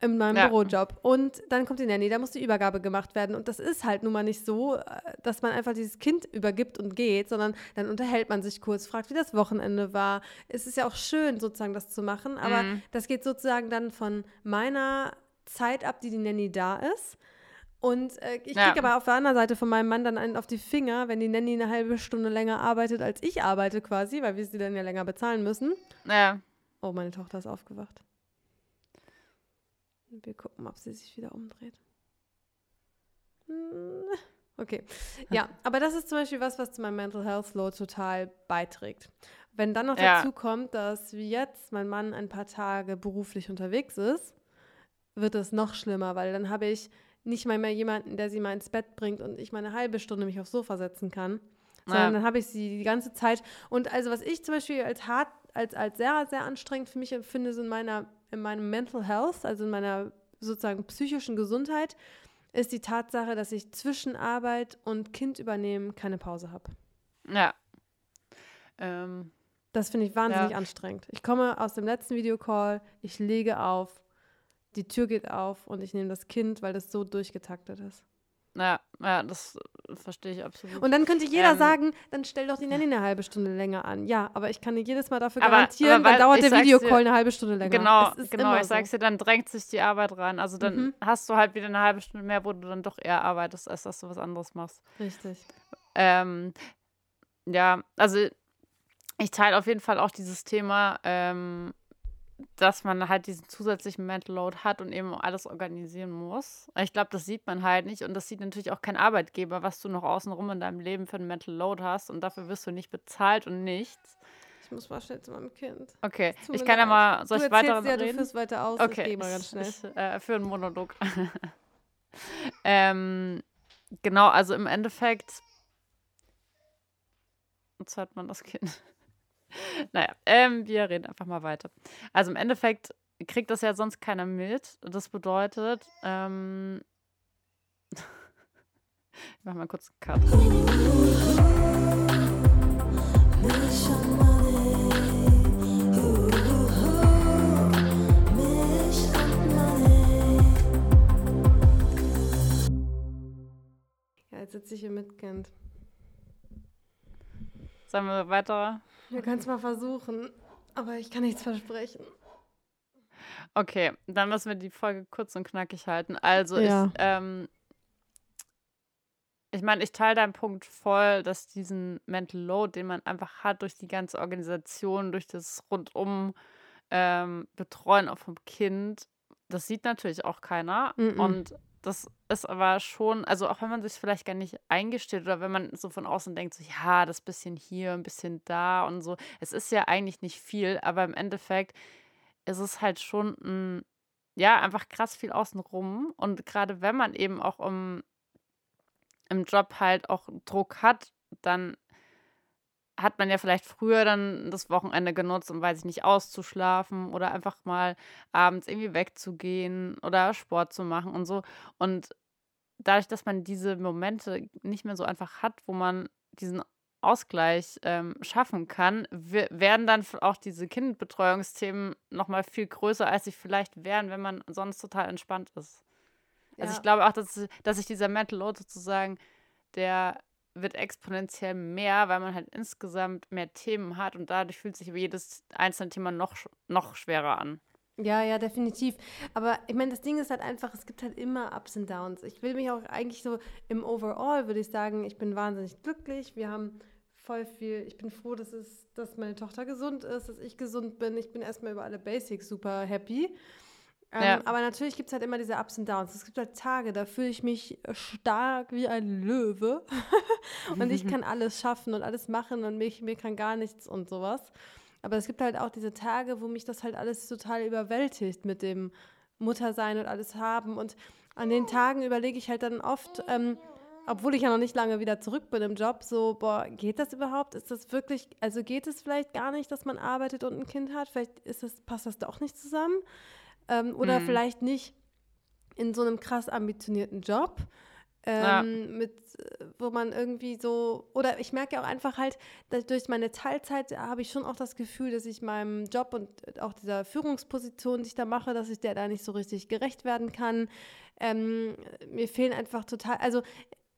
in meinem ja. Bürojob. Und dann kommt die Nanny, da muss die Übergabe gemacht werden. Und das ist halt nun mal nicht so, äh, dass man einfach dieses Kind übergibt und geht, sondern dann unterhält man sich kurz, fragt, wie das Wochenende war. Es ist ja auch schön, sozusagen das zu machen, aber mhm. das geht sozusagen dann von meiner Zeit ab, die die Nanny da ist. Und äh, ich kriege ja. aber auf der anderen Seite von meinem Mann dann einen auf die Finger, wenn die Nanny eine halbe Stunde länger arbeitet, als ich arbeite quasi, weil wir sie dann ja länger bezahlen müssen. Ja. Oh, meine Tochter ist aufgewacht. Wir gucken, ob sie sich wieder umdreht. Hm, okay. Ja, aber das ist zum Beispiel was, was zu meinem Mental Health Load total beiträgt. Wenn dann noch ja. dazu kommt, dass wie jetzt mein Mann ein paar Tage beruflich unterwegs ist, wird es noch schlimmer, weil dann habe ich nicht mal mehr jemanden, der sie mal ins Bett bringt und ich mal eine halbe Stunde mich aufs Sofa setzen kann, sondern ja. dann habe ich sie die ganze Zeit. Und also was ich zum Beispiel als hart, als, als sehr, sehr anstrengend für mich empfinde, so in meiner in meinem Mental Health, also in meiner sozusagen psychischen Gesundheit, ist die Tatsache, dass ich zwischen Arbeit und Kind übernehmen keine Pause habe. Ja. Ähm, das finde ich wahnsinnig ja. anstrengend. Ich komme aus dem letzten Videocall, ich lege auf, die Tür geht auf und ich nehme das Kind, weil das so durchgetaktet ist. Ja, ja, das verstehe ich absolut. Und dann könnte jeder ähm, sagen, dann stell doch die Nanny eine halbe Stunde länger an. Ja, aber ich kann dir jedes Mal dafür garantieren, aber, aber dann dauert der Videocall dir, eine halbe Stunde länger. Genau, genau, ich sag's dir, dann drängt sich die Arbeit rein. Also dann mhm. hast du halt wieder eine halbe Stunde mehr, wo du dann doch eher arbeitest, als dass du was anderes machst. Richtig. Ähm, ja, also ich teile auf jeden Fall auch dieses Thema, ähm, dass man halt diesen zusätzlichen Mental Load hat und eben alles organisieren muss. Ich glaube, das sieht man halt nicht und das sieht natürlich auch kein Arbeitgeber, was du noch außenrum in deinem Leben für einen Mental Load hast und dafür wirst du nicht bezahlt und nichts. Ich muss mal schnell zu meinem Kind. Okay, ich kann ja mal, soll ich weiter ja, reden? Du führst weiter aus, okay. ich gehe mal ganz schnell. Ich, äh, für einen Monolog. ähm, genau, also im Endeffekt jetzt hat man das Kind. naja, ähm, wir reden einfach mal weiter. Also im Endeffekt kriegt das ja sonst keiner mit. Das bedeutet, ähm, ich mach mal kurz einen Cut. Ja, jetzt sitze ich hier mit Kind. Sollen wir weiter? Wir können es mal versuchen, aber ich kann nichts versprechen. Okay, dann müssen wir die Folge kurz und knackig halten. Also ja. ich, ähm, ich meine, ich teile deinen Punkt voll, dass diesen Mental Load, den man einfach hat durch die ganze Organisation, durch das rundum ähm, Betreuen auch vom Kind, das sieht natürlich auch keiner. Mm -mm. Und das ist aber schon, also auch wenn man sich vielleicht gar nicht eingesteht oder wenn man so von außen denkt, so ja, das bisschen hier, ein bisschen da und so. Es ist ja eigentlich nicht viel, aber im Endeffekt ist es halt schon ein, ja, einfach krass viel außenrum. Und gerade wenn man eben auch im, im Job halt auch Druck hat, dann hat man ja vielleicht früher dann das Wochenende genutzt, um, weiß ich nicht, auszuschlafen oder einfach mal abends irgendwie wegzugehen oder Sport zu machen und so. Und dadurch, dass man diese Momente nicht mehr so einfach hat, wo man diesen Ausgleich ähm, schaffen kann, werden dann auch diese Kindbetreuungsthemen nochmal viel größer, als sie vielleicht wären, wenn man sonst total entspannt ist. Also ja. Also ich glaube auch, dass, dass sich dieser Mental Load sozusagen, der wird exponentiell mehr, weil man halt insgesamt mehr Themen hat und dadurch fühlt sich jedes einzelne Thema noch, noch schwerer an. Ja, ja, definitiv. Aber ich meine, das Ding ist halt einfach, es gibt halt immer Ups und Downs. Ich will mich auch eigentlich so im Overall, würde ich sagen, ich bin wahnsinnig glücklich. Wir haben voll viel, ich bin froh, dass, es, dass meine Tochter gesund ist, dass ich gesund bin. Ich bin erstmal über alle Basics super happy. Ähm, ja. Aber natürlich gibt es halt immer diese Ups und Downs. Es gibt halt Tage, da fühle ich mich stark wie ein Löwe und ich kann alles schaffen und alles machen und mich, mir kann gar nichts und sowas. Aber es gibt halt auch diese Tage, wo mich das halt alles total überwältigt mit dem Muttersein und alles haben. Und an den Tagen überlege ich halt dann oft, ähm, obwohl ich ja noch nicht lange wieder zurück bin im Job, so, boah, geht das überhaupt? Ist das wirklich, also geht es vielleicht gar nicht, dass man arbeitet und ein Kind hat? Vielleicht ist das, passt das doch nicht zusammen. Ähm, oder mhm. vielleicht nicht in so einem krass ambitionierten Job. Ähm, ja. mit, wo man irgendwie so, oder ich merke auch einfach halt, durch meine Teilzeit habe ich schon auch das Gefühl, dass ich meinem Job und auch dieser Führungsposition, die ich da mache, dass ich der da nicht so richtig gerecht werden kann. Ähm, mir fehlen einfach total, also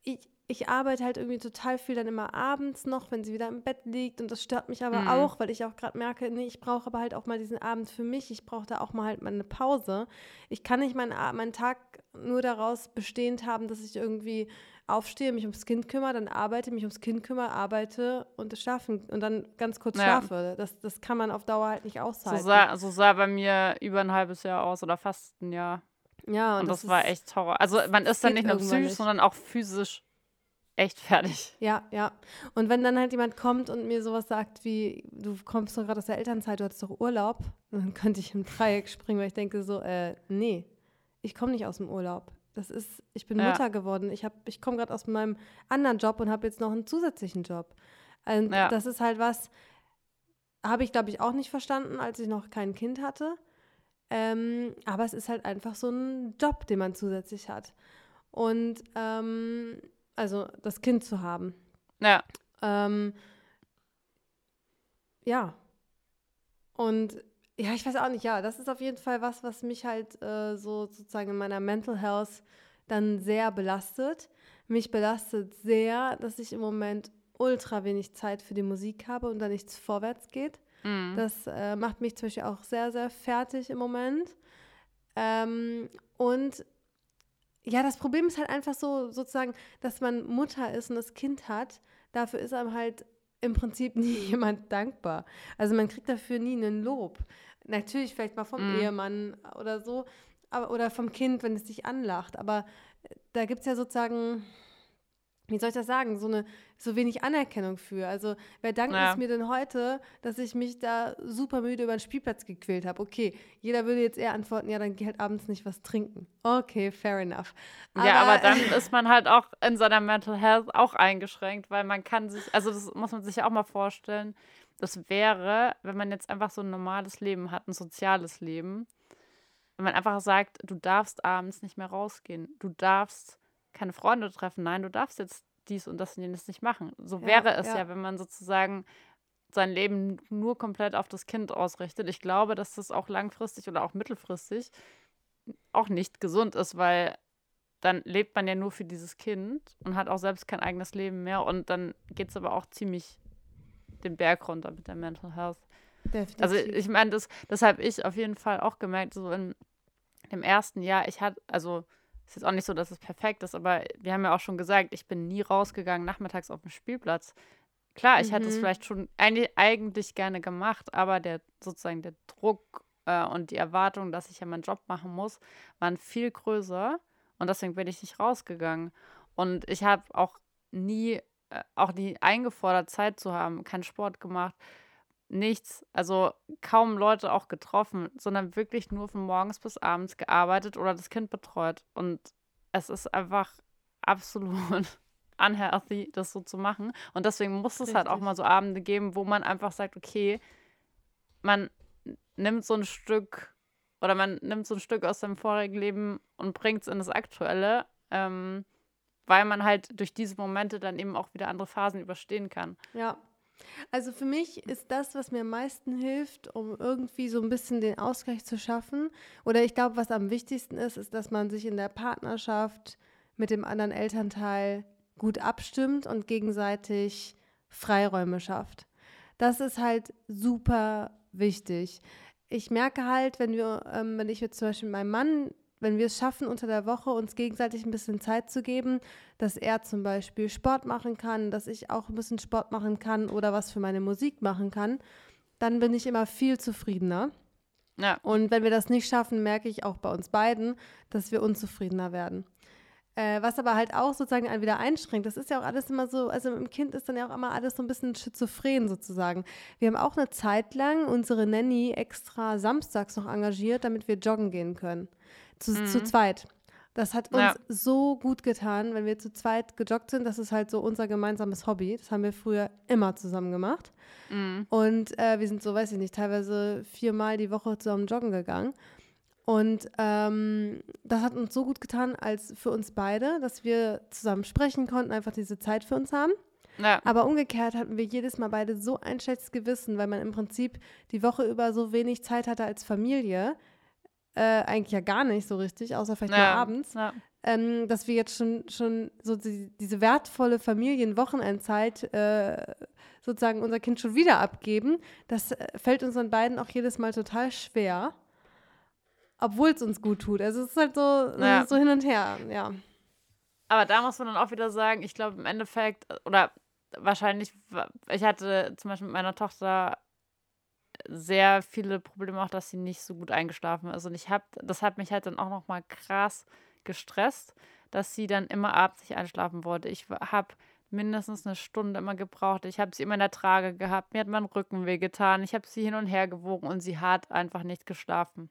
ich, ich arbeite halt irgendwie total viel dann immer abends noch, wenn sie wieder im Bett liegt. Und das stört mich aber mhm. auch, weil ich auch gerade merke, nee, ich brauche aber halt auch mal diesen Abend für mich. Ich brauche da auch mal halt mal eine Pause. Ich kann nicht meinen, meinen Tag nur daraus bestehend haben, dass ich irgendwie aufstehe, mich ums Kind kümmere, dann arbeite, mich ums Kind kümmere, arbeite und schlafen und dann ganz kurz ja. schlafe. Das, das kann man auf Dauer halt nicht aushalten. So sah, so sah bei mir über ein halbes Jahr aus oder fast ein Jahr. Ja, und, und das, das war echt Horror. Also man ist dann nicht nur psychisch, nicht. sondern auch physisch echt fertig. Ja, ja. Und wenn dann halt jemand kommt und mir sowas sagt wie, du kommst doch gerade aus der Elternzeit, du hattest doch Urlaub, dann könnte ich im Dreieck springen, weil ich denke so, äh, nee, ich komme nicht aus dem Urlaub. Das ist, ich bin ja. Mutter geworden. Ich, ich komme gerade aus meinem anderen Job und habe jetzt noch einen zusätzlichen Job. Und ja. das ist halt was, habe ich, glaube ich, auch nicht verstanden, als ich noch kein Kind hatte. Ähm, aber es ist halt einfach so ein Job, den man zusätzlich hat. Und ähm, also das Kind zu haben. Ja. Ähm, ja. Und ja, ich weiß auch nicht, ja, das ist auf jeden Fall was, was mich halt äh, so sozusagen in meiner Mental Health dann sehr belastet. Mich belastet sehr, dass ich im Moment ultra wenig Zeit für die Musik habe und da nichts vorwärts geht. Mhm. Das äh, macht mich zum Beispiel auch sehr, sehr fertig im Moment. Ähm, und ja, das Problem ist halt einfach so, sozusagen, dass man Mutter ist und das Kind hat. Dafür ist einem halt im Prinzip nie jemand dankbar. Also man kriegt dafür nie einen Lob. Natürlich vielleicht mal vom mm. Ehemann oder so, aber, oder vom Kind, wenn es sich anlacht. Aber da gibt es ja sozusagen wie soll ich das sagen, so eine so wenig Anerkennung für. Also wer dankt ja. es mir denn heute, dass ich mich da super müde über den Spielplatz gequält habe? Okay, jeder würde jetzt eher antworten, ja, dann geh halt abends nicht was trinken. Okay, fair enough. Aber, ja, aber dann ist man halt auch in seiner Mental Health auch eingeschränkt, weil man kann sich, also das muss man sich ja auch mal vorstellen, das wäre, wenn man jetzt einfach so ein normales Leben hat, ein soziales Leben, wenn man einfach sagt, du darfst abends nicht mehr rausgehen, du darfst keine Freunde treffen. Nein, du darfst jetzt dies und das und jenes nicht machen. So ja, wäre es ja. ja, wenn man sozusagen sein Leben nur komplett auf das Kind ausrichtet. Ich glaube, dass das auch langfristig oder auch mittelfristig auch nicht gesund ist, weil dann lebt man ja nur für dieses Kind und hat auch selbst kein eigenes Leben mehr und dann geht es aber auch ziemlich den Berg runter mit der Mental Health. Definitiv. Also ich meine, das, das habe ich auf jeden Fall auch gemerkt, so in dem ersten Jahr, ich hatte, also ist jetzt auch nicht so, dass es perfekt ist, aber wir haben ja auch schon gesagt, ich bin nie rausgegangen nachmittags auf dem Spielplatz. Klar, ich mhm. hätte es mhm. vielleicht schon eigentlich gerne gemacht, aber der sozusagen der Druck äh, und die Erwartung, dass ich ja meinen Job machen muss, waren viel größer und deswegen bin ich nicht rausgegangen. Und ich habe auch nie, äh, auch nie eingefordert, Zeit zu haben, keinen Sport gemacht nichts, also kaum Leute auch getroffen, sondern wirklich nur von morgens bis abends gearbeitet oder das Kind betreut. Und es ist einfach absolut unhealthy, das so zu machen. Und deswegen muss es Richtig. halt auch mal so Abende geben, wo man einfach sagt, okay, man nimmt so ein Stück oder man nimmt so ein Stück aus seinem vorigen Leben und bringt es in das aktuelle, ähm, weil man halt durch diese Momente dann eben auch wieder andere Phasen überstehen kann. Ja, also für mich ist das, was mir am meisten hilft, um irgendwie so ein bisschen den Ausgleich zu schaffen. Oder ich glaube, was am wichtigsten ist, ist, dass man sich in der Partnerschaft mit dem anderen Elternteil gut abstimmt und gegenseitig Freiräume schafft. Das ist halt super wichtig. Ich merke halt, wenn wir, ähm, wenn ich jetzt zum Beispiel mit meinem Mann wenn wir es schaffen, unter der Woche uns gegenseitig ein bisschen Zeit zu geben, dass er zum Beispiel Sport machen kann, dass ich auch ein bisschen Sport machen kann oder was für meine Musik machen kann, dann bin ich immer viel zufriedener. Ja. Und wenn wir das nicht schaffen, merke ich auch bei uns beiden, dass wir unzufriedener werden. Äh, was aber halt auch sozusagen einen wieder einschränkt. Das ist ja auch alles immer so, also dem Kind ist dann ja auch immer alles so ein bisschen schizophren sozusagen. Wir haben auch eine Zeit lang unsere Nanny extra samstags noch engagiert, damit wir joggen gehen können. Zu, Mhm. zu zweit. Das hat uns Ja. so gut getan, wenn wir zu zweit gejoggt sind. Das ist halt so unser gemeinsames Hobby. Das haben wir früher immer zusammen gemacht. Mhm. Und äh, wir sind so, weiß ich nicht, teilweise viermal die Woche zusammen joggen gegangen. Und ähm, das hat uns so gut getan, als für uns beide, dass wir zusammen sprechen konnten, einfach diese Zeit für uns haben. Ja. Aber umgekehrt hatten wir jedes Mal beide so ein schlechtes Gewissen, weil man im Prinzip die Woche über so wenig Zeit hatte als Familie. Äh, eigentlich ja gar nicht so richtig, außer vielleicht mal ja. abends Ja. ähm, dass wir jetzt schon, schon so die, diese wertvolle Familienwochenendzeit äh, sozusagen unser Kind schon wieder abgeben, das äh, fällt uns dann beiden auch jedes Mal total schwer, obwohl es uns gut tut. Also es ist halt so, Ja. so hin und her, ja. Aber da muss man dann auch wieder sagen, ich glaube im Endeffekt, oder wahrscheinlich, wa- ich hatte zum Beispiel mit meiner Tochter sehr viele Probleme auch, dass sie nicht so gut eingeschlafen ist. Und ich habe, das hat mich halt dann auch nochmal krass gestresst, dass sie dann immer abends nicht einschlafen wollte. Ich habe mindestens eine Stunde immer gebraucht. Ich habe sie immer in der Trage gehabt. Mir hat mein Rücken wehgetan. Ich habe sie hin und her gewogen und sie hat einfach nicht geschlafen.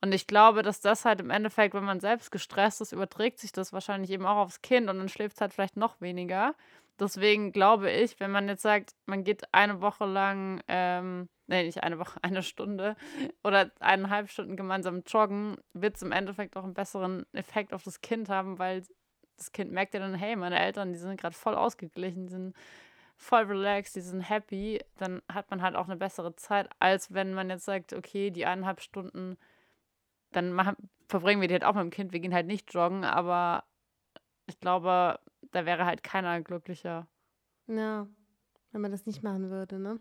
Und ich glaube, dass das halt im Endeffekt, wenn man selbst gestresst ist, überträgt sich das wahrscheinlich eben auch aufs Kind und dann schläft es halt vielleicht noch weniger. Deswegen glaube ich, wenn man jetzt sagt, man geht eine Woche lang, ähm, nee, nicht eine Woche, eine Stunde oder eineinhalb Stunden gemeinsam joggen, wird es im Endeffekt auch einen besseren Effekt auf das Kind haben, weil das Kind merkt ja dann, hey, meine Eltern, die sind gerade voll ausgeglichen, die sind voll relaxed, die sind happy, dann hat man halt auch eine bessere Zeit, als wenn man jetzt sagt, okay, die eineinhalb Stunden, dann machen, verbringen wir die halt auch mit dem Kind, wir gehen halt nicht joggen, aber ich glaube, da wäre halt keiner glücklicher. Ja, wenn man das nicht machen würde, ne?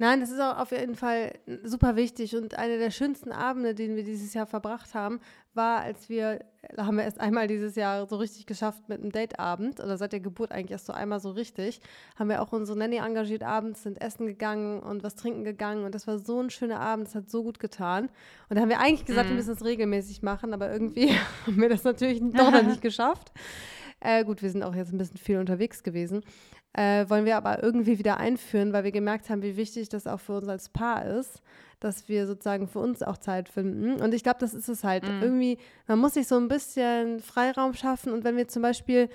Nein, das ist auch auf jeden Fall super wichtig und einer der schönsten Abende, den wir dieses Jahr verbracht haben, war, als wir, da haben wir erst einmal dieses Jahr so richtig geschafft mit einem Dateabend oder seit der Geburt eigentlich erst so einmal so richtig, haben wir auch unsere Nanny engagiert abends, sind essen gegangen und was trinken gegangen und das war so ein schöner Abend, das hat so gut getan. Und da haben wir eigentlich gesagt, wir Mhm. müssen es regelmäßig machen, aber irgendwie haben wir das natürlich doch noch nicht geschafft. Äh, gut, wir sind auch jetzt ein bisschen viel unterwegs gewesen. Äh, wollen wir aber irgendwie wieder einführen, weil wir gemerkt haben, wie wichtig das auch für uns als Paar ist, dass wir sozusagen für uns auch Zeit finden. Und ich glaube, das ist es halt. Mhm. Irgendwie, man muss sich so ein bisschen Freiraum schaffen. Und wenn wir zum Beispiel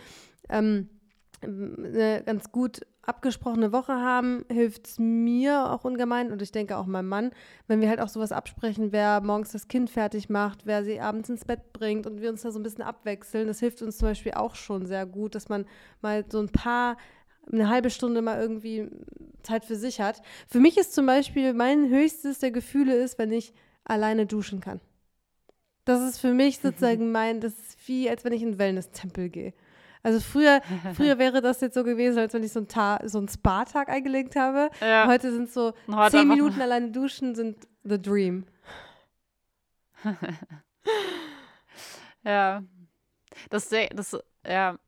ähm, eine ganz gut abgesprochene Woche haben, hilft es mir auch ungemein und ich denke auch meinem Mann, wenn wir halt auch sowas absprechen, wer morgens das Kind fertig macht, wer sie abends ins Bett bringt und wir uns da so ein bisschen abwechseln. Das hilft uns zum Beispiel auch schon sehr gut, dass man mal so ein paar eine halbe Stunde mal irgendwie Zeit für sich hat. Für mich ist zum Beispiel mein höchstes der Gefühle ist, wenn ich alleine duschen kann. Das ist für mich sozusagen mein, das ist wie, als wenn ich in einen Wellness-Tempel gehe. Also früher, früher wäre das jetzt so gewesen, als wenn ich so einen, Ta so einen Spa-Tag eingelegt habe. Ja. Heute sind so heute zehn Minuten alleine duschen sind the dream. Ja. Das, das, ja.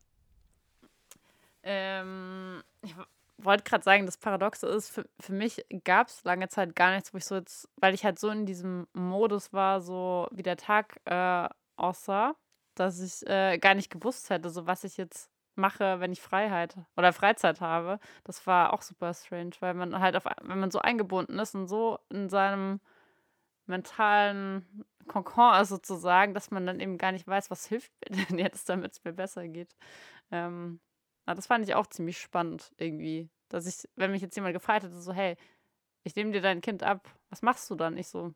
Ähm, ich wollte gerade sagen, das Paradoxe ist, für, für mich gab es lange Zeit gar nichts, wo ich so jetzt, weil ich halt so in diesem Modus war, so wie der Tag äh, aussah, dass ich äh, gar nicht gewusst hätte, so was ich jetzt mache, wenn ich Freiheit oder Freizeit habe. Das war auch super strange, weil man halt auf, wenn man so eingebunden ist und so in seinem mentalen Kokon ist sozusagen, dass man dann eben gar nicht weiß, was hilft mir denn jetzt, damit es mir besser geht. Ähm, aber das fand ich auch ziemlich spannend irgendwie, dass ich, wenn mich jetzt jemand gefragt hätte, so, hey, ich nehme dir dein Kind ab, was machst du dann? Ich so,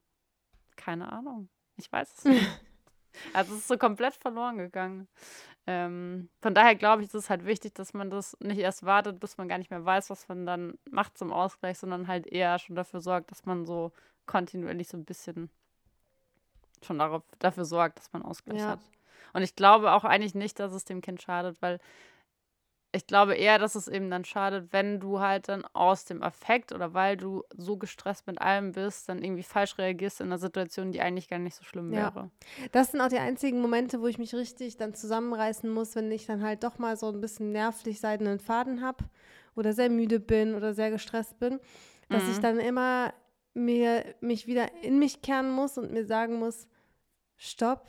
keine Ahnung, ich weiß es nicht. also es ist so komplett verloren gegangen. Ähm, von daher glaube ich, ist es halt wichtig, dass man das nicht erst wartet, bis man gar nicht mehr weiß, was man dann macht zum Ausgleich, sondern halt eher schon dafür sorgt, dass man so kontinuierlich so ein bisschen schon darauf, dafür sorgt, dass man Ausgleich Ja. hat. Und ich glaube auch eigentlich nicht, dass es dem Kind schadet, weil ich glaube eher, dass es eben dann schadet, wenn du halt dann aus dem Affekt oder weil du so gestresst mit allem bist, dann irgendwie falsch reagierst in einer Situation, die eigentlich gar nicht so schlimm Ja. wäre. Das sind auch die einzigen Momente, wo ich mich richtig dann zusammenreißen muss, wenn ich dann halt doch mal so ein bisschen nervlich seidenen Faden habe oder sehr müde bin oder sehr gestresst bin, dass ich Mhm. dann immer mir mich wieder in mich kehren muss und mir sagen muss, stopp,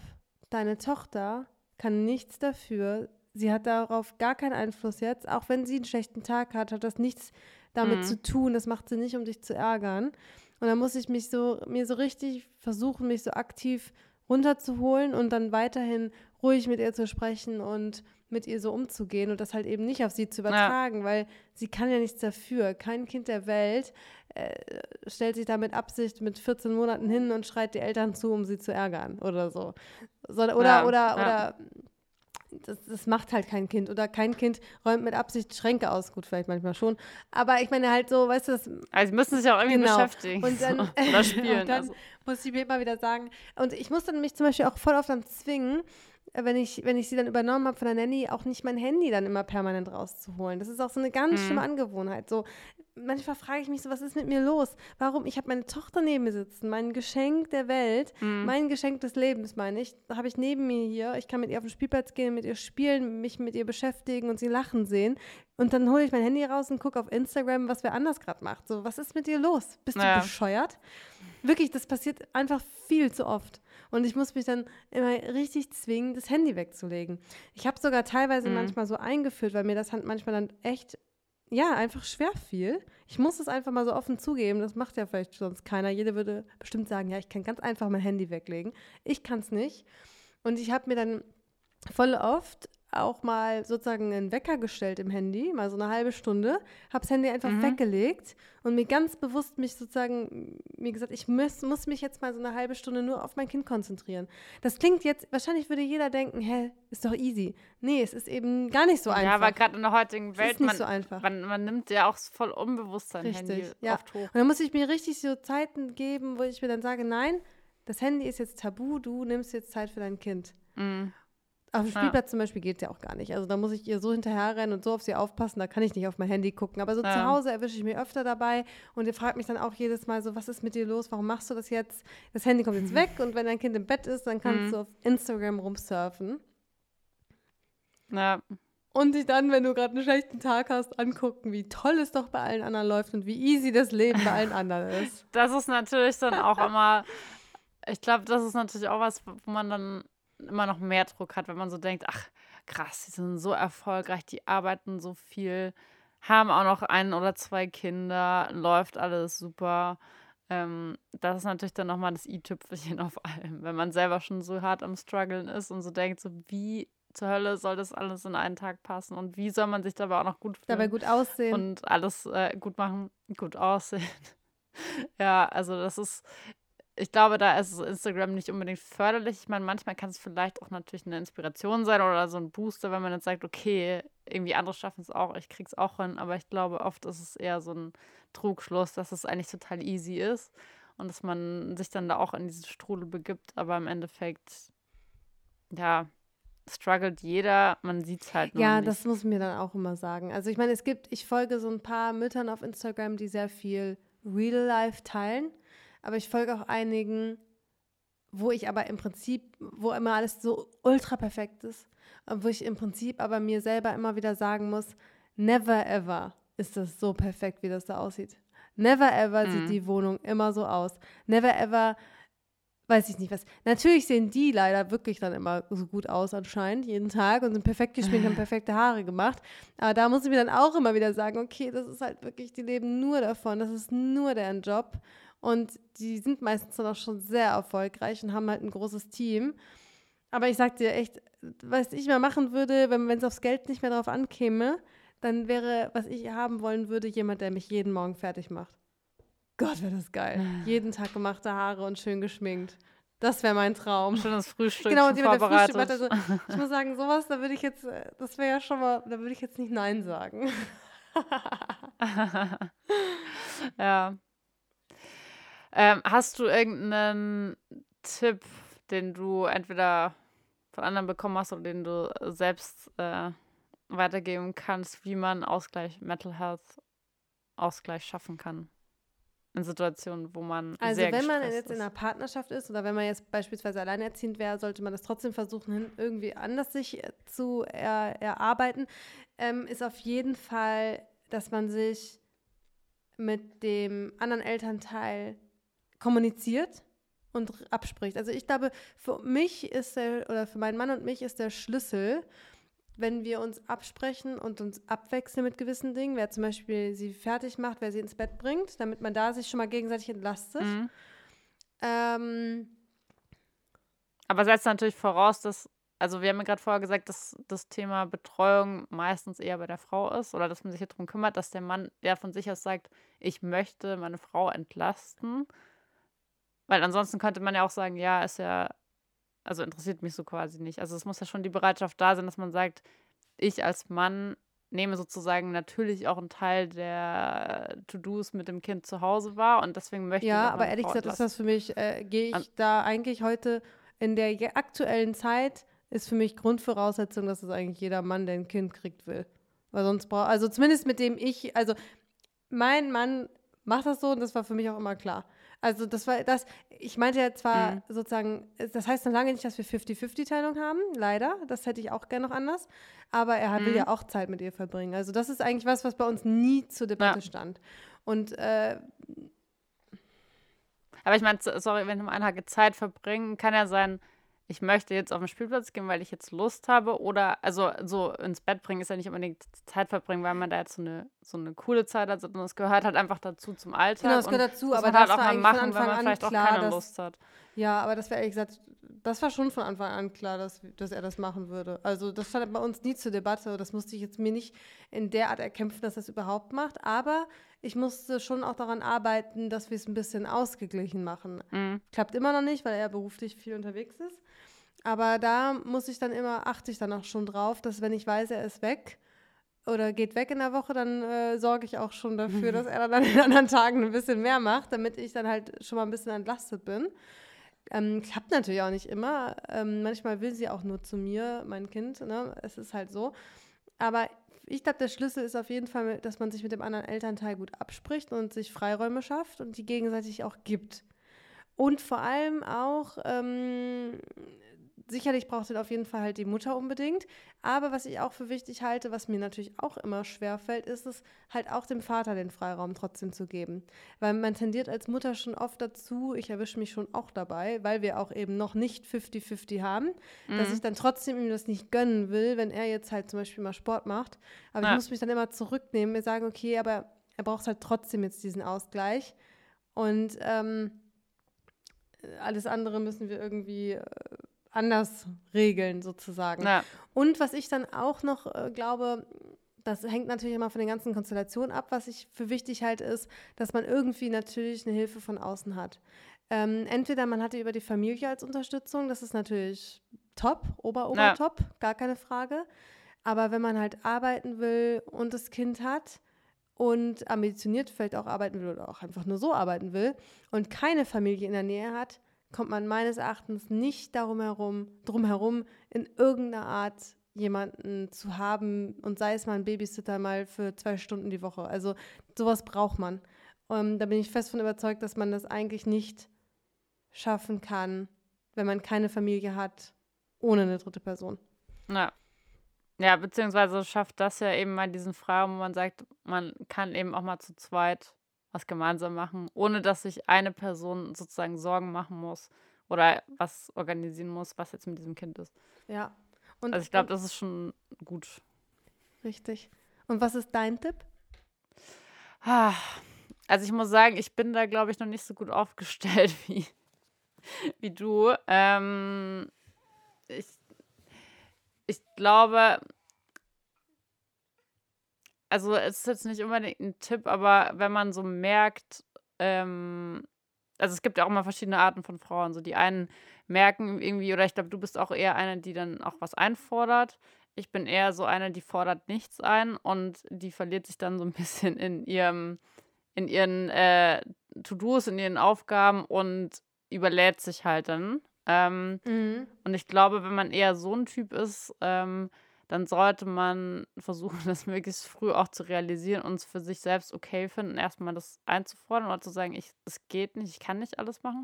deine Tochter kann nichts dafür. Sie hat darauf gar keinen Einfluss jetzt. Auch wenn sie einen schlechten Tag hat, hat das nichts damit mhm. zu tun. Das macht sie nicht, um dich zu ärgern. Und dann muss ich mich so, mir so richtig versuchen, mich so aktiv runterzuholen und dann weiterhin ruhig mit ihr zu sprechen und mit ihr so umzugehen und das halt eben nicht auf sie zu übertragen, ja. weil sie kann ja nichts dafür. Kein Kind der Welt äh, stellt sich da mit Absicht mit 14 Monaten hin und schreit die Eltern zu, um sie zu ärgern oder so. so oder, ja, oder, ja. oder das, das, macht halt kein Kind. Oder kein Kind räumt mit Absicht Schränke aus. Gut, vielleicht manchmal schon. Aber ich meine halt so, weißt du, das. Also, sie müssen sich auch irgendwie genau. beschäftigen. Und dann, so. Oder spielen. und dann also. muss ich mir immer wieder sagen. Und ich muss dann mich zum Beispiel auch voll oft dann zwingen, wenn ich, wenn ich sie dann übernommen habe von der Nanny, auch nicht mein Handy dann immer permanent rauszuholen. Das ist auch so eine ganz mhm. schlimme Angewohnheit. So, manchmal frage ich mich so, was ist mit mir los? Warum? Ich habe meine Tochter neben mir sitzen, mein Geschenk der Welt, mhm. mein Geschenk des Lebens, meine ich, habe ich neben mir hier. Ich kann mit ihr auf den Spielplatz gehen, mit ihr spielen, mich mit ihr beschäftigen und sie lachen sehen. Und dann hole ich mein Handy raus und gucke auf Instagram, was wer anders gerade macht. So, was ist mit dir los? Bist naja. du bescheuert? Wirklich, das passiert einfach viel zu oft. Und ich muss mich dann immer richtig zwingen, das Handy wegzulegen. Ich habe sogar teilweise mhm. manchmal so eingeführt, weil mir das halt manchmal dann echt ja, einfach schwer fiel. Ich muss es einfach mal so offen zugeben. Das macht ja vielleicht sonst keiner. Jeder würde bestimmt sagen, ja, ich kann ganz einfach mein Handy weglegen. Ich kann es nicht. Und ich habe mir dann voll oft auch mal sozusagen einen Wecker gestellt im Handy, mal so eine halbe Stunde, habe das Handy einfach mhm. weggelegt und mir ganz bewusst mich sozusagen, mir gesagt, ich muss, muss mich jetzt mal so eine halbe Stunde nur auf mein Kind konzentrieren. Das klingt jetzt, wahrscheinlich würde jeder denken, hä, ist doch easy. Nee, es ist eben gar nicht so einfach. Ja, aber gerade in der heutigen Welt, ist nicht man, so einfach. Man, man, nimmt ja auch voll unbewusst sein richtig, Handy ja. oft hoch. Und dann muss ich mir richtig so Zeiten geben, wo ich mir dann sage, nein, das Handy ist jetzt tabu, du nimmst jetzt Zeit für dein Kind. Mhm. Auf dem Spielplatz ja. zum Beispiel geht es ja auch gar nicht. Also da muss ich ihr so hinterherrennen und so auf sie aufpassen, da kann ich nicht auf mein Handy gucken. Aber so ja. zu Hause erwische ich mich öfter dabei und ihr fragt mich dann auch jedes Mal so, was ist mit dir los? Warum machst du das jetzt? Das Handy kommt jetzt weg und wenn dein Kind im Bett ist, dann kannst mhm. du auf Instagram rumsurfen. Ja. Und dich dann, wenn du gerade einen schlechten Tag hast, angucken, wie toll es doch bei allen anderen läuft und wie easy das Leben bei allen anderen ist. Das ist natürlich dann auch immer, ich glaube, das ist natürlich auch was, wo man dann immer noch mehr Druck hat, wenn man so denkt, ach krass, die sind so erfolgreich, die arbeiten so viel, haben auch noch ein oder zwei Kinder, läuft alles super. Ähm, das ist natürlich dann nochmal das i-Tüpfelchen auf allem, wenn man selber schon so hart am Struggeln ist und so denkt, so wie zur Hölle soll das alles in einen Tag passen und wie soll man sich dabei auch noch gut fühlen. Dabei gut aussehen. Und alles äh, gut machen, gut aussehen. ja, also das ist, ich glaube, da ist Instagram nicht unbedingt förderlich. Ich meine, manchmal kann es vielleicht auch natürlich eine Inspiration sein oder so ein Booster, wenn man jetzt sagt, okay, irgendwie andere schaffen es auch, ich krieg's auch hin. Aber ich glaube, oft ist es eher so ein Trugschluss, dass es eigentlich total easy ist und dass man sich dann da auch in diese Strudel begibt. Aber im Endeffekt, ja, struggelt jeder, man sieht es halt nur Ja, nicht. das muss mir dann auch immer sagen. Also ich meine, es gibt, ich folge so ein paar Müttern auf Instagram, die sehr viel Real Life teilen aber ich folge auch einigen, wo ich aber im Prinzip, wo immer alles so ultra perfekt ist, wo ich im Prinzip aber mir selber immer wieder sagen muss, never ever ist das so perfekt, wie das da aussieht. Never ever mhm. sieht die Wohnung immer so aus. Never ever weiß ich nicht was. Natürlich sehen die leider wirklich dann immer so gut aus anscheinend, jeden Tag und sind perfekt geschminkt, haben perfekte Haare gemacht. Aber da muss ich mir dann auch immer wieder sagen, okay, das ist halt wirklich, die leben nur davon, das ist nur deren Job. Und die sind meistens dann auch schon sehr erfolgreich und haben halt ein großes Team. Aber ich sag dir echt, was ich mal machen würde, wenn es aufs Geld nicht mehr drauf ankäme, dann wäre, was ich haben wollen würde, jemand, der mich jeden Morgen fertig macht. Gott, wäre das geil. jeden Tag gemachte Haare und schön geschminkt. Das wäre mein Traum. Schönes Frühstück. Genau, und jemand, der Frühstück macht. Also, ich muss sagen, sowas, da würde ich jetzt, das wäre ja schon mal, da würde ich jetzt nicht Nein sagen. ja. Ähm, hast du irgendeinen Tipp, den du entweder von anderen bekommen hast oder den du selbst äh, weitergeben kannst, wie man Ausgleich, Mental Health Ausgleich schaffen kann? In Situationen, wo man. Also, sehr wenn man jetzt ist. in einer Partnerschaft ist oder wenn man jetzt beispielsweise alleinerziehend wäre, sollte man das trotzdem versuchen, irgendwie anders sich äh, zu er, erarbeiten. Ähm, ist auf jeden Fall, dass man sich mit dem anderen Elternteil kommuniziert und abspricht. Also ich glaube, für mich ist der, oder für meinen Mann und mich ist der Schlüssel, wenn wir uns absprechen und uns abwechseln mit gewissen Dingen, wer zum Beispiel sie fertig macht, wer sie ins Bett bringt, damit man da sich schon mal gegenseitig entlastet. Mhm. Ähm, Aber setzt natürlich voraus, dass, also wir haben ja gerade vorher gesagt, dass das Thema Betreuung meistens eher bei der Frau ist oder dass man sich darum kümmert, dass der Mann ja von sich aus sagt, ich möchte meine Frau entlasten. Weil ansonsten könnte man ja auch sagen, ja, ist ja also interessiert mich so quasi nicht. Also es muss ja schon die Bereitschaft da sein, dass man sagt, ich als Mann nehme sozusagen natürlich auch einen Teil der To-Dos mit dem Kind zu Hause wahr und deswegen möchte ja, ich. Ja, aber ehrlich gesagt ist das für mich, äh, gehe ich An da eigentlich heute in der aktuellen Zeit ist für mich Grundvoraussetzung, dass es eigentlich jeder Mann, der ein Kind kriegt, will. Weil sonst braucht, also zumindest mit dem ich, also mein Mann macht das so und das war für mich auch immer klar. Also das war das, ich meinte ja zwar mhm. sozusagen, das heißt noch lange nicht, dass wir 50-50-Teilung haben, leider. Das hätte ich auch gerne noch anders. Aber er mhm. will ja auch Zeit mit ihr verbringen. Also das ist eigentlich was, was bei uns nie zur Debatte ja. stand. Und äh, aber ich meine, sorry, wenn du mal einhake, Zeit verbringen, kann ja sein, ich möchte jetzt auf den Spielplatz gehen, weil ich jetzt Lust habe. Oder, also so ins Bett bringen ist ja nicht unbedingt Zeit verbringen, weil man da jetzt so eine, so eine coole Zeit hat, sondern es gehört halt einfach dazu zum Alltag. Genau, es gehört dazu, aber das halt auch mal machen, wenn man vielleicht klar, auch keine dass, Lust hat. Ja, aber das wäre ehrlich gesagt, das war schon von Anfang an klar, dass, dass er das machen würde. Also das stand bei uns nie zur Debatte. Das musste ich jetzt mir nicht in der Art erkämpfen, dass er es überhaupt macht. Aber ich musste schon auch daran arbeiten, dass wir es ein bisschen ausgeglichen machen. Mhm. Klappt immer noch nicht, weil er beruflich viel unterwegs ist. Aber da muss ich dann immer, achte ich dann auch schon drauf, dass wenn ich weiß, er ist weg oder geht weg in der Woche, dann äh, sorge ich auch schon dafür, dass er dann an den anderen Tagen ein bisschen mehr macht, damit ich dann halt schon mal ein bisschen entlastet bin. Ähm, klappt natürlich auch nicht immer. Ähm, manchmal will sie auch nur zu mir, mein Kind. Ne? Es ist halt so. Aber ich glaube, der Schlüssel ist auf jeden Fall, dass man sich mit dem anderen Elternteil gut abspricht und sich Freiräume schafft und die gegenseitig auch gibt. Und vor allem auch ähm, sicherlich braucht es auf jeden Fall halt die Mutter unbedingt. Aber was ich auch für wichtig halte, was mir natürlich auch immer schwer fällt, ist es halt auch dem Vater den Freiraum trotzdem zu geben. Weil man tendiert als Mutter schon oft dazu, ich erwische mich schon auch dabei, weil wir auch eben noch nicht 50-50 haben, mhm. dass ich dann trotzdem ihm das nicht gönnen will, wenn er jetzt halt zum Beispiel mal Sport macht. Aber ja. ich muss mich dann immer zurücknehmen, mir sagen, okay, aber er braucht halt trotzdem jetzt diesen Ausgleich. Und ähm, alles andere müssen wir irgendwie äh, anders regeln, sozusagen. Ja. Und was ich dann auch noch äh, glaube, das hängt natürlich immer von den ganzen Konstellationen ab. Was ich für wichtig halte, ist, dass man irgendwie natürlich eine Hilfe von außen hat. Ähm, entweder man hatte über die Familie als Unterstützung, das ist natürlich top, ober, ober, ja. top, gar keine Frage. Aber wenn man halt arbeiten will und das Kind hat und ambitioniert vielleicht auch arbeiten will oder auch einfach nur so arbeiten will und keine Familie in der Nähe hat, kommt man meines Erachtens nicht darum herum, drum in irgendeiner Art jemanden zu haben und sei es mal ein Babysitter mal für zwei Stunden die Woche. Also sowas braucht man. Und ähm, da bin ich fest von überzeugt, dass man das eigentlich nicht schaffen kann, wenn man keine Familie hat, ohne eine dritte Person. Ja. Ja, beziehungsweise schafft das ja eben mal diesen Freiraum, wo man sagt, man kann eben auch mal zu zweit was gemeinsam machen, ohne dass sich eine Person sozusagen Sorgen machen muss oder was organisieren muss, was jetzt mit diesem Kind ist. Ja. Und, also ich glaube, das ist schon gut. Richtig. Und was ist dein Tipp? Ah, also ich muss sagen, ich bin da, glaube ich, noch nicht so gut aufgestellt wie, wie du. Ähm, ich, ich glaube, also es ist jetzt nicht unbedingt ein Tipp, aber wenn man so merkt, ähm, also es gibt ja auch immer verschiedene Arten von Frauen. So die einen merken irgendwie, oder ich glaube, du bist auch eher eine, die dann auch was einfordert. Ich bin eher so eine, die fordert nichts ein und die verliert sich dann so ein bisschen in ihrem, in ihren äh, To-Dos, in ihren Aufgaben und überlädt sich halt dann. Ähm, mhm. Und ich glaube, wenn man eher so ein Typ ist, ähm, dann sollte man versuchen, das möglichst früh auch zu realisieren und es für sich selbst okay finden, erstmal das einzufordern oder zu sagen, ich, es geht nicht, ich kann nicht alles machen.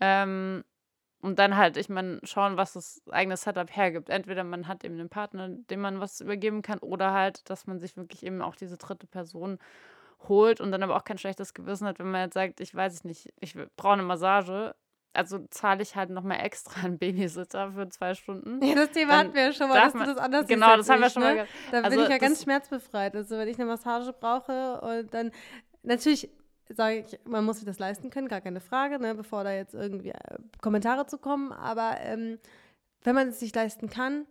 Ähm, und dann halt, ich meine, schauen, was das eigene Setup hergibt. Entweder man hat eben einen Partner, dem man was übergeben kann, oder halt, dass man sich wirklich eben auch diese dritte Person holt und dann aber auch kein schlechtes Gewissen hat, wenn man jetzt sagt, ich weiß es nicht, ich brauche eine Massage, also zahle ich halt nochmal extra einen Babysitter für zwei Stunden. Ja, das Thema hatten wir ja schon mal, dass man, du das anders Genau, das haben wir schon ne? mal Da also bin ich ja ganz schmerzbefreit. Also wenn ich eine Massage brauche und dann natürlich sage ich, man muss sich das leisten können, gar keine Frage, ne, bevor da jetzt irgendwie äh, Kommentare zu kommen. Aber ähm, wenn man es sich leisten kann,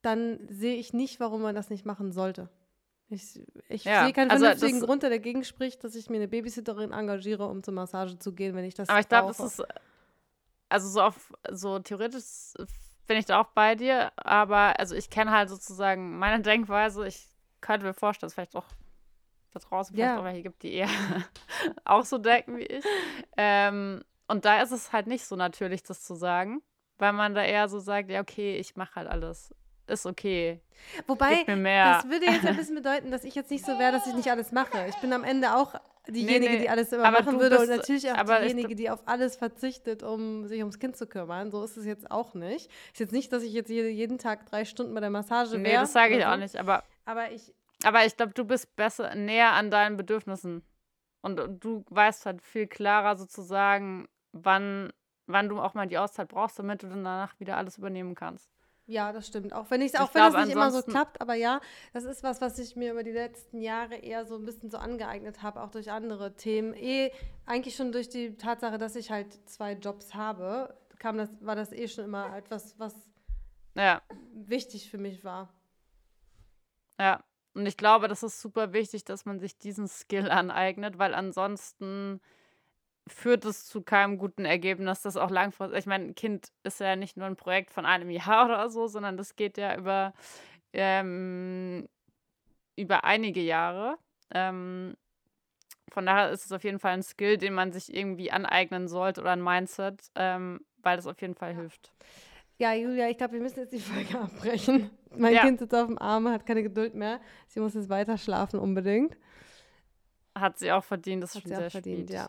dann sehe ich nicht, warum man das nicht machen sollte. Ich, ich ja, sehe keinen also vernünftigen Grund, der dagegen spricht, dass ich mir eine Babysitterin engagiere, um zur Massage zu gehen, wenn ich das Aber ich glaube, das ist also so auf so theoretisch bin ich da auch bei dir, aber also ich kenne halt sozusagen meine Denkweise. Ich könnte mir vorstellen, dass vielleicht auch da draußen vielleicht ja. auch welche gibt, die eher auch so denken wie ich. Ähm, und da ist es halt nicht so natürlich, das zu sagen, weil man da eher so sagt, ja, okay, ich mache halt alles. Ist okay. Wobei, das würde jetzt ein bisschen bedeuten, dass ich jetzt nicht so wäre, dass ich nicht alles mache. Ich bin am Ende auch diejenige, nee, nee. die alles immer machen würde bist, und natürlich auch diejenige, die auf alles verzichtet, um sich ums Kind zu kümmern. So ist es jetzt auch nicht. Ist jetzt nicht, dass ich jetzt jeden Tag drei Stunden bei der Massage wäre. Nee, das sage ich auch nicht, aber, aber ich, aber ich glaube, du bist besser näher an deinen Bedürfnissen. Und, du weißt halt viel klarer sozusagen, wann, wann du auch mal die Auszeit brauchst, damit du dann danach wieder alles übernehmen kannst. Ja, das stimmt. Auch wenn ich auch ich wenn glaub, das nicht immer so klappt, aber ja, das ist was, was ich mir über die letzten Jahre eher so ein bisschen so angeeignet habe, auch durch andere Themen. Eh, eigentlich schon durch die Tatsache, dass ich halt zwei Jobs habe, kam das, war das eh schon immer etwas, was ja. wichtig für mich war. Ja, und ich glaube, das ist super wichtig, dass man sich diesen Skill aneignet, weil ansonsten führt es zu keinem guten Ergebnis, das auch langfristig. Ich meine, ein Kind ist ja nicht nur ein Projekt von einem Jahr oder so, sondern das geht ja über, ähm, über einige Jahre. Ähm, von daher ist es auf jeden Fall ein Skill, den man sich irgendwie aneignen sollte oder ein Mindset, ähm, weil das auf jeden Fall hilft. Ja, Julia, ich glaube, wir müssen jetzt die Folge abbrechen. Mein ja. Kind sitzt auf dem Arm, hat keine Geduld mehr. Sie muss jetzt weiter schlafen unbedingt. Hat sie auch verdient, das ist schon sehr verdient, spät. ja.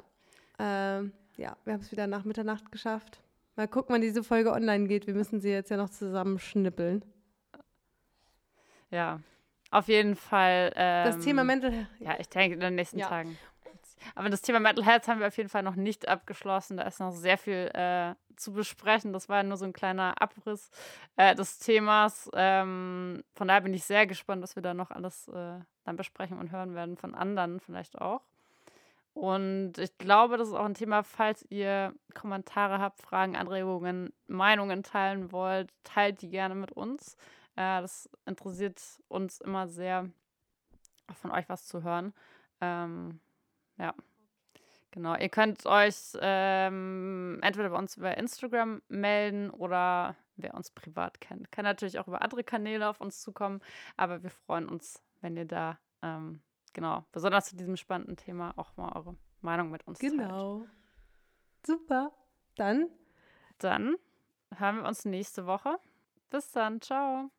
Ähm, ja, wir haben es wieder nach Mitternacht geschafft. Mal gucken, wann diese Folge online geht. Wir müssen sie jetzt ja noch zusammenschnippeln. Ja, auf jeden Fall. Ähm, das Thema Mental Health. Ja, ich denke in den nächsten ja. Tagen. Aber das Thema Mental Health haben wir auf jeden Fall noch nicht abgeschlossen. Da ist noch sehr viel äh, zu besprechen. Das war ja nur so ein kleiner Abriss äh, des Themas. Ähm, von daher bin ich sehr gespannt, was wir da noch alles äh, dann besprechen und hören werden von anderen vielleicht auch. Und ich glaube, das ist auch ein Thema, falls ihr Kommentare habt, Fragen, Anregungen, Meinungen teilen wollt, teilt die gerne mit uns. Äh, das interessiert uns immer sehr, auch von euch was zu hören. Ähm, ja. Genau, ihr könnt euch ähm, entweder bei uns über Instagram melden oder wer uns privat kennt, kann natürlich auch über andere Kanäle auf uns zukommen. Aber wir freuen uns, wenn ihr da ähm, genau, besonders zu diesem spannenden Thema auch mal eure Meinung mit uns genau. teilt. Genau. Super. Dann? Dann hören wir uns nächste Woche. Bis dann. Ciao.